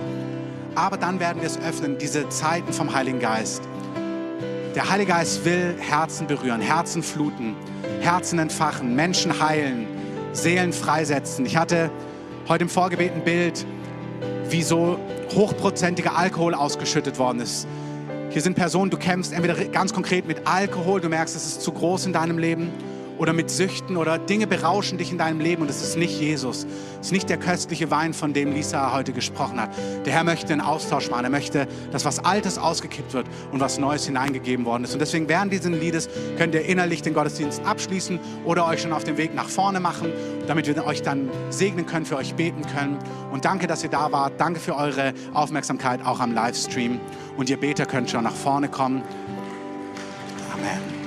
Aber dann werden wir es öffnen, diese Zeiten vom Heiligen Geist. Der Heilige Geist will Herzen berühren, Herzen fluten, Herzen entfachen, Menschen heilen, Seelen freisetzen. Ich hatte heute im Vorgebet ein Bild, wie so hochprozentiger Alkohol ausgeschüttet worden ist. Hier sind Personen, du kämpfst entweder ganz konkret mit Alkohol, du merkst, es ist zu groß in deinem Leben oder mit Süchten oder Dinge berauschen dich in deinem Leben und es ist nicht Jesus. Es ist nicht der köstliche Wein, von dem Lisa heute gesprochen hat. Der Herr möchte einen Austausch machen. Er möchte, dass was Altes ausgekippt wird und was Neues hineingegeben worden ist. Und deswegen während dieses Liedes könnt ihr innerlich den Gottesdienst abschließen oder euch schon auf den Weg nach vorne machen, damit wir euch dann segnen können, für euch beten können. Und danke, dass ihr da wart. Danke für eure Aufmerksamkeit auch am Livestream. Und ihr Beter könnt schon nach vorne kommen. Amen.